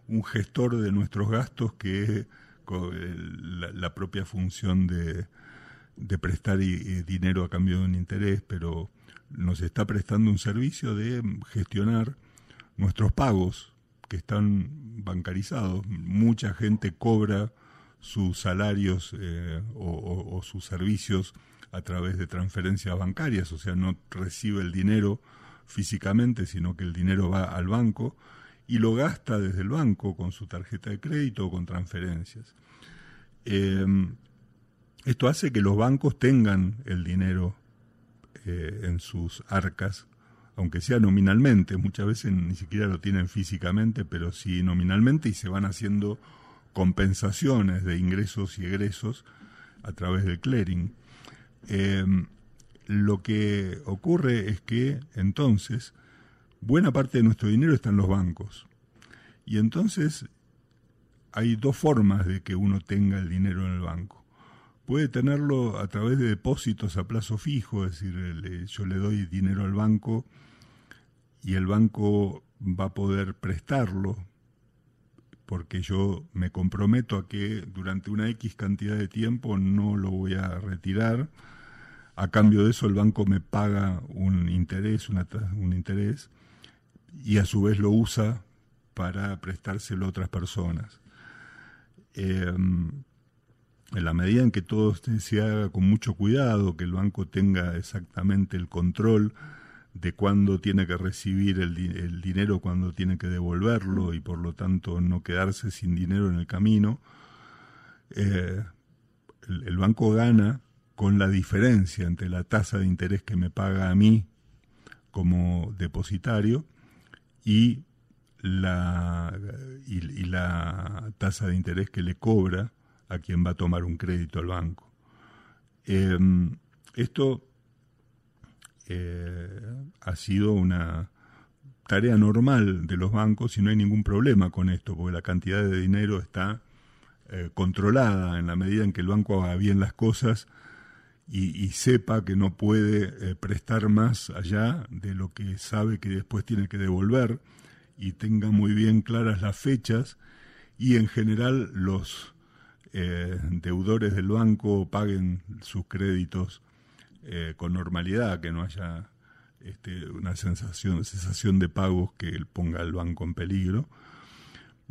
un gestor de nuestros gastos que la, propia función de, prestar dinero a cambio de un interés, pero nos está prestando un servicio de gestionar nuestros pagos que están bancarizados. Mucha gente cobra sus salarios eh, o, sus servicios a través de transferencias bancarias, o sea, no recibe el dinero físicamente, sino que el dinero va al banco y lo gasta desde el banco con su tarjeta de crédito o con transferencias. Em, esto hace que los bancos tengan el dinero eh, en sus arcas, aunque sea nominalmente, muchas veces ni siquiera lo tienen físicamente, pero sí nominalmente y se van haciendo compensaciones de ingresos y egresos a través del clearing. Em, lo que ocurre es que entonces buena parte de nuestro dinero está en los bancos. Y entonces hay dos formas de que uno tenga el dinero en el banco. Puede tenerlo a través de depósitos a plazo fijo, es decir, yo le doy dinero al banco y el banco va a poder prestarlo porque yo me comprometo a que durante una X cantidad de tiempo no lo voy a retirar. A cambio de eso el banco me paga un interés, un interés, y a su vez lo usa para prestárselo a otras personas. Em, en la medida en que todo se haga con mucho cuidado, que el banco tenga exactamente el control de cuándo tiene que recibir el, dinero, cuándo tiene que devolverlo y por lo tanto no quedarse sin dinero en el camino, eh, el, banco gana con la diferencia entre la tasa de interés que me paga a mí como depositario y la, y, la tasa de interés que le cobra a quien va a tomar un crédito al banco. Em, esto eh, ha sido una tarea normal de los bancos y no hay ningún problema con esto, porque la cantidad de dinero está eh, controlada en la medida en que el banco haga bien las cosas y, sepa que no puede eh, prestar más allá de lo que sabe que después tiene que devolver y tenga muy bien claras las fechas y en general los deudores del banco paguen sus créditos eh, con normalidad, que no haya este, una sensación, sensación de pagos que ponga al banco en peligro.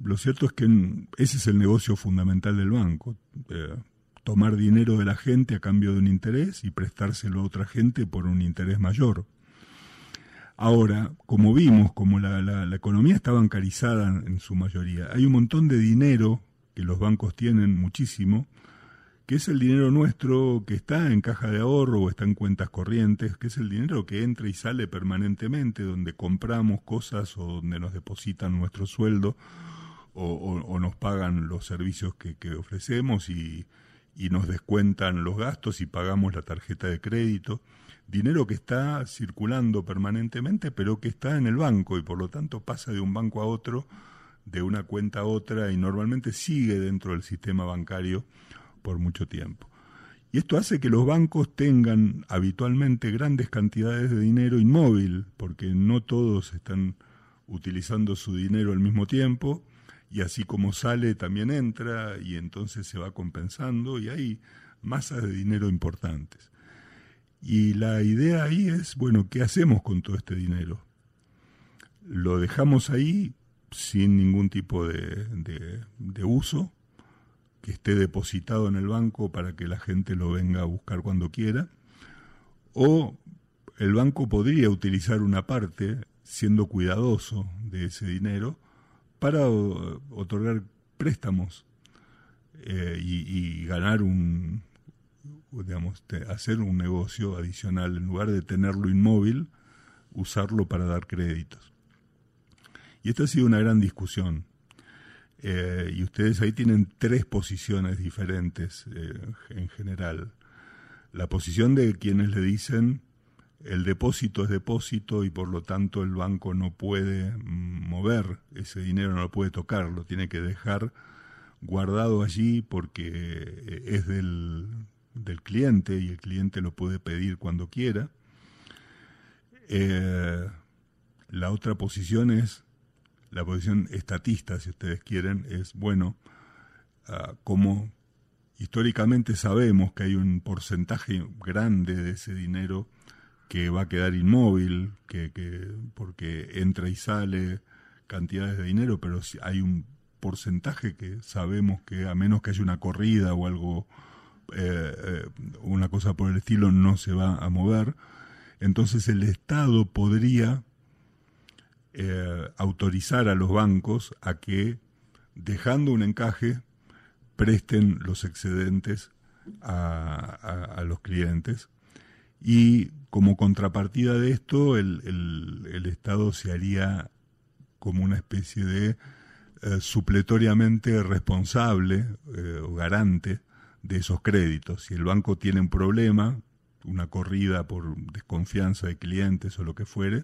Lo cierto es que ese es el negocio fundamental del banco, eh, tomar dinero de la gente a cambio de un interés y prestárselo a otra gente por un interés mayor. Ahora, como vimos, como la, la economía está bancarizada en su mayoría, hay un montón de dinero que los bancos tienen muchísimo, que es el dinero nuestro que está en caja de ahorro o está en cuentas corrientes, que es el dinero que entra y sale permanentemente, donde compramos cosas o donde nos depositan nuestro sueldo o, nos pagan los servicios que, ofrecemos y, y, nos descuentan los gastos y pagamos la tarjeta de crédito. Dinero que está circulando permanentemente, pero que está en el banco y por lo tanto pasa de un banco a otro, de una cuenta a otra y normalmente sigue dentro del sistema bancario por mucho tiempo. Y esto hace que los bancos tengan habitualmente grandes cantidades de dinero inmóvil, porque no todos están utilizando su dinero al mismo tiempo, y así como sale también entra, y entonces se va compensando, y hay masas de dinero importantes. Y la idea ahí es, bueno, ¿qué hacemos con todo este dinero? ¿Lo dejamos ahí sin ningún tipo de, de uso? Que esté depositado en el banco para que la gente lo venga a buscar cuando quiera, o el banco podría utilizar una parte, siendo cuidadoso de ese dinero, para otorgar préstamos eh, y, ganar un, digamos, hacer un negocio adicional, en lugar de tenerlo inmóvil, usarlo para dar créditos. Y esta ha sido una gran discusión eh, y ustedes ahí tienen tres posiciones diferentes eh, en general. La posición de quienes le dicen el depósito es depósito y por lo tanto el banco no puede mover ese dinero, no lo puede tocar, lo tiene que dejar guardado allí porque eh, es del, del cliente y el cliente lo puede pedir cuando quiera. la otra posición es la posición estatista, si ustedes quieren, es, bueno, ah, como históricamente sabemos que hay un porcentaje grande de ese dinero que va a quedar inmóvil, que, que porque entra y sale cantidades de dinero, pero hay un porcentaje que sabemos que a menos que haya una corrida o algo, eh, eh, una cosa por el estilo, no se va a mover. Entonces el Estado podría eh, autorizar a los bancos a que, dejando un encaje, presten los excedentes a, los clientes. Y como contrapartida de esto, el, Estado se haría como una especie de eh, supletoriamente responsable eh, o garante de esos créditos. Si el banco tiene un problema, una corrida por desconfianza de clientes o lo que fuere,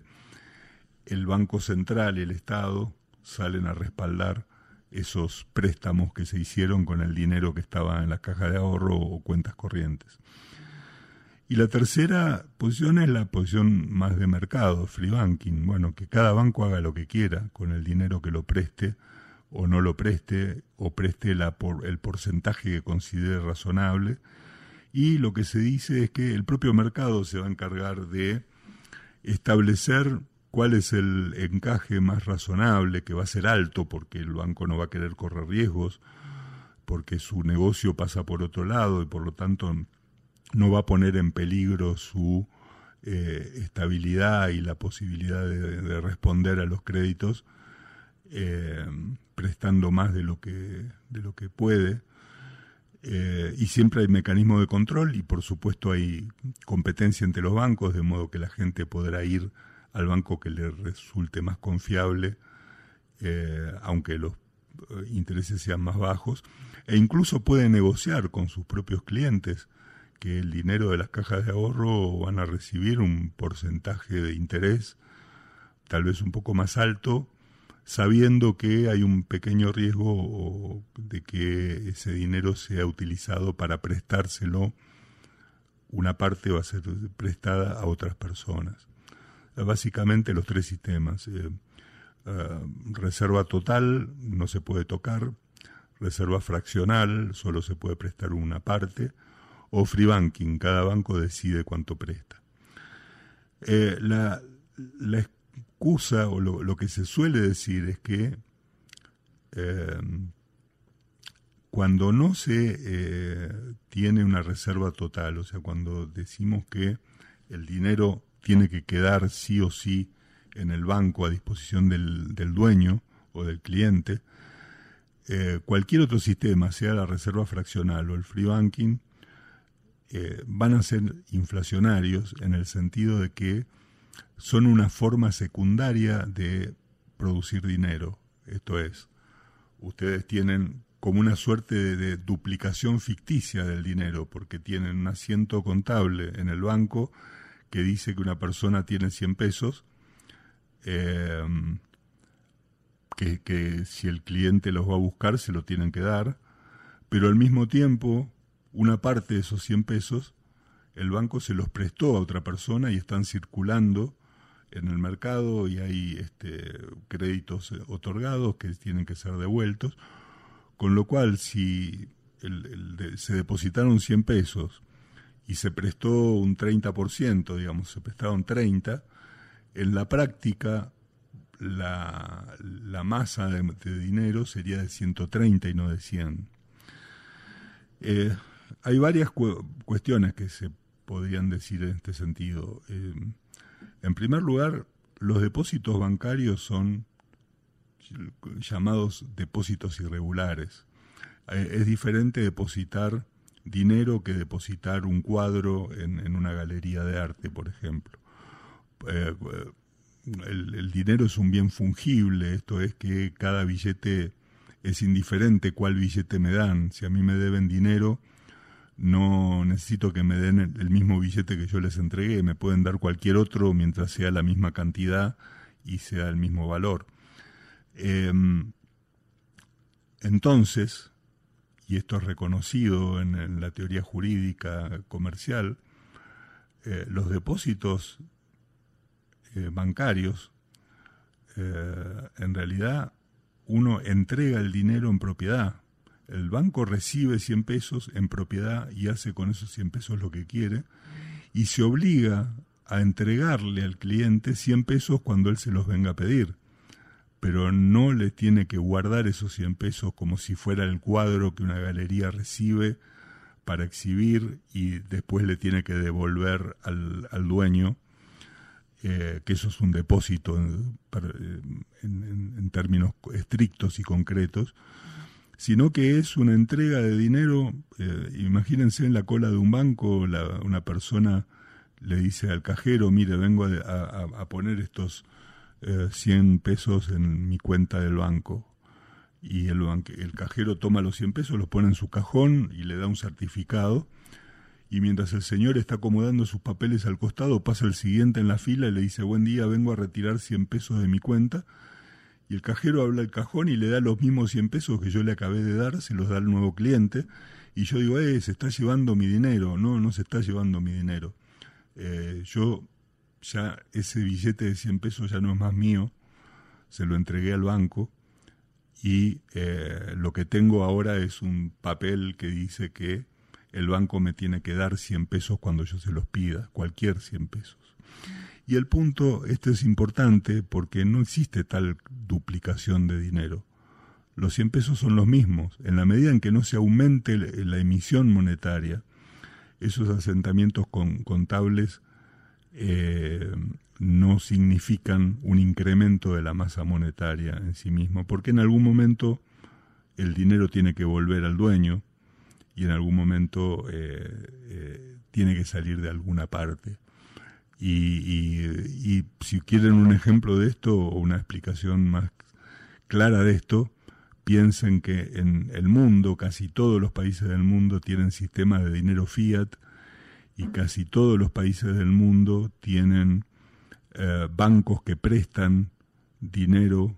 el Banco Central y el Estado salen a respaldar esos préstamos que se hicieron con el dinero que estaba en la caja de ahorro o cuentas corrientes. Y la tercera posición es la posición más de mercado, free banking. Bueno, que cada banco haga lo que quiera con el dinero que lo preste o no lo preste o preste la por, el porcentaje que considere razonable. Y lo que se dice es que el propio mercado se va a encargar de establecer cuál es el encaje más razonable, que va a ser alto porque el banco no va a querer correr riesgos, porque su negocio pasa por otro lado y por lo tanto no va a poner en peligro su eh, estabilidad y la posibilidad de, responder a los créditos eh, prestando más de lo que, de lo que puede. Eh, y siempre hay mecanismos de control y por supuesto hay competencia entre los bancos, de modo que la gente podrá ir al banco que le resulte más confiable, eh, aunque los eh, intereses sean más bajos, e incluso puede negociar con sus propios clientes que el dinero de las cajas de ahorro van a recibir un porcentaje de interés tal vez un poco más alto, sabiendo que hay un pequeño riesgo de que ese dinero sea utilizado para prestárselo, una parte va a ser prestada a otras personas básicamente los tres sistemas. Eh, eh, reserva total no se puede tocar, reserva fraccional solo se puede prestar una parte, o free banking, cada banco decide cuánto presta. Eh, la, excusa o lo, que se suele decir es que cuando no se tiene una reserva total, o sea, cuando decimos que el dinero tiene que quedar sí o sí en el banco a disposición del, dueño o del cliente. Eh, cualquier otro sistema, sea la reserva fraccional o el free banking, eh, van a ser inflacionarios en el sentido de que son una forma secundaria de producir dinero. Esto es, ustedes tienen como una suerte de duplicación ficticia del dinero, porque tienen un asiento contable en el banco que dice que una persona tiene 100 pesos, eh, que, si el cliente los va a buscar se lo tienen que dar, pero al mismo tiempo una parte de esos 100 pesos el banco se los prestó a otra persona y están circulando en el mercado y hay este, créditos otorgados que tienen que ser devueltos, con lo cual si se depositaron 100 pesos y se prestó un 30%, digamos, se prestaron 30%, en la práctica la, masa de, dinero sería de 130 y no de 100. Eh, hay varias cuestiones que se podrían decir en este sentido. Eh, en primer lugar, los depósitos bancarios son llamados depósitos irregulares. Eh, es diferente depositar dinero que depositar un cuadro en, una galería de arte, por ejemplo. Eh, el, dinero es un bien fungible, esto es que cada billete es indiferente cuál billete me dan. Si a mí me deben dinero, no necesito que me den el, mismo billete que yo les entregué, me pueden dar cualquier otro mientras sea la misma cantidad y sea el mismo valor. Em, entonces, y esto es reconocido en, la teoría jurídica comercial, eh, los depósitos eh, bancarios, eh, en realidad uno entrega el dinero en propiedad. El banco recibe 100 pesos en propiedad y hace con esos 100 pesos lo que quiere y se obliga a entregarle al cliente 100 pesos cuando él se los venga a pedir. Pero no le tiene que guardar esos 100 pesos como si fuera el cuadro que una galería recibe para exhibir y después le tiene que devolver al, dueño, eh, que eso es un depósito en, en, términos estrictos y concretos, sino que es una entrega de dinero, eh, imagínense en la cola de un banco, una persona le dice al cajero, mire, vengo a, poner estos 100 eh, pesos en mi cuenta del banco. Y el, el cajero toma los 100 pesos, los pone en su cajón y le da un certificado. Y mientras el señor está acomodando sus papeles al costado, pasa el siguiente en la fila y le dice, buen día, vengo a retirar 100 pesos de mi cuenta. Y el cajero habla al cajón y le da los mismos 100 pesos que yo le acabé de dar, se los da al nuevo cliente. Y yo digo, eh, se está llevando mi dinero. No, no se está llevando mi dinero. Eh, yo ya ese billete de 100 pesos ya no es más mío, se lo entregué al banco y eh, lo que tengo ahora es un papel que dice que el banco me tiene que dar 100 pesos cuando yo se los pida, cualquier 100 pesos. Y el punto, este es importante porque no existe tal duplicación de dinero. Los 100 pesos son los mismos. En la medida en que no se aumente la emisión monetaria, esos asentamientos contables eh, no significan un incremento de la masa monetaria en sí mismo, porque en algún momento el dinero tiene que volver al dueño y en algún momento eh, eh, tiene que salir de alguna parte. y, si quieren un ejemplo de esto o una explicación más clara de esto, piensen que en el mundo, casi todos los países del mundo tienen sistemas de dinero fiat y casi todos los países del mundo tienen eh, bancos que prestan dinero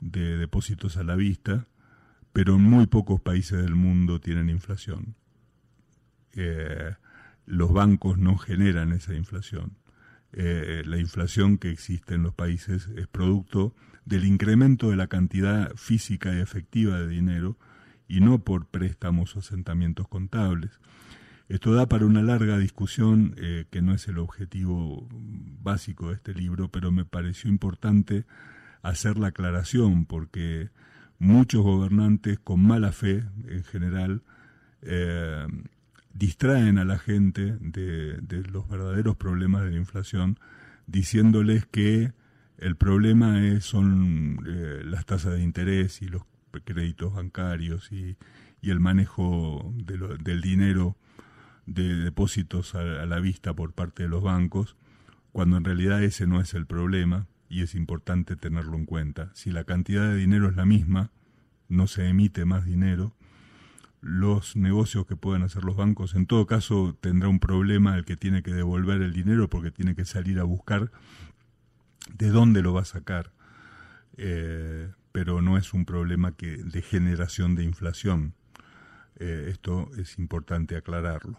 de depósitos a la vista, pero en muy pocos países del mundo tienen inflación. Eh, los bancos no generan esa inflación. Eh, la inflación que existe en los países es producto del incremento de la cantidad física y efectiva de dinero y no por préstamos o asentamientos contables. Esto da para una larga discusión eh, que no es el objetivo básico de este libro, pero me pareció importante hacer la aclaración porque muchos gobernantes con mala fe en general eh, distraen a la gente de, los verdaderos problemas de la inflación diciéndoles que el problema son eh, las tasas de interés y los créditos bancarios y, el manejo del dinero de depósitos a, la vista por parte de los bancos, cuando en realidad ese no es el problema y es importante tenerlo en cuenta. Si la cantidad de dinero es la misma, no se emite más dinero, los negocios que puedan hacer los bancos, en todo caso tendrá un problema el que tiene que devolver el dinero porque tiene que salir a buscar de dónde lo va a sacar. Eh, pero no es un problema que, de generación de inflación. Eh, esto es importante aclararlo.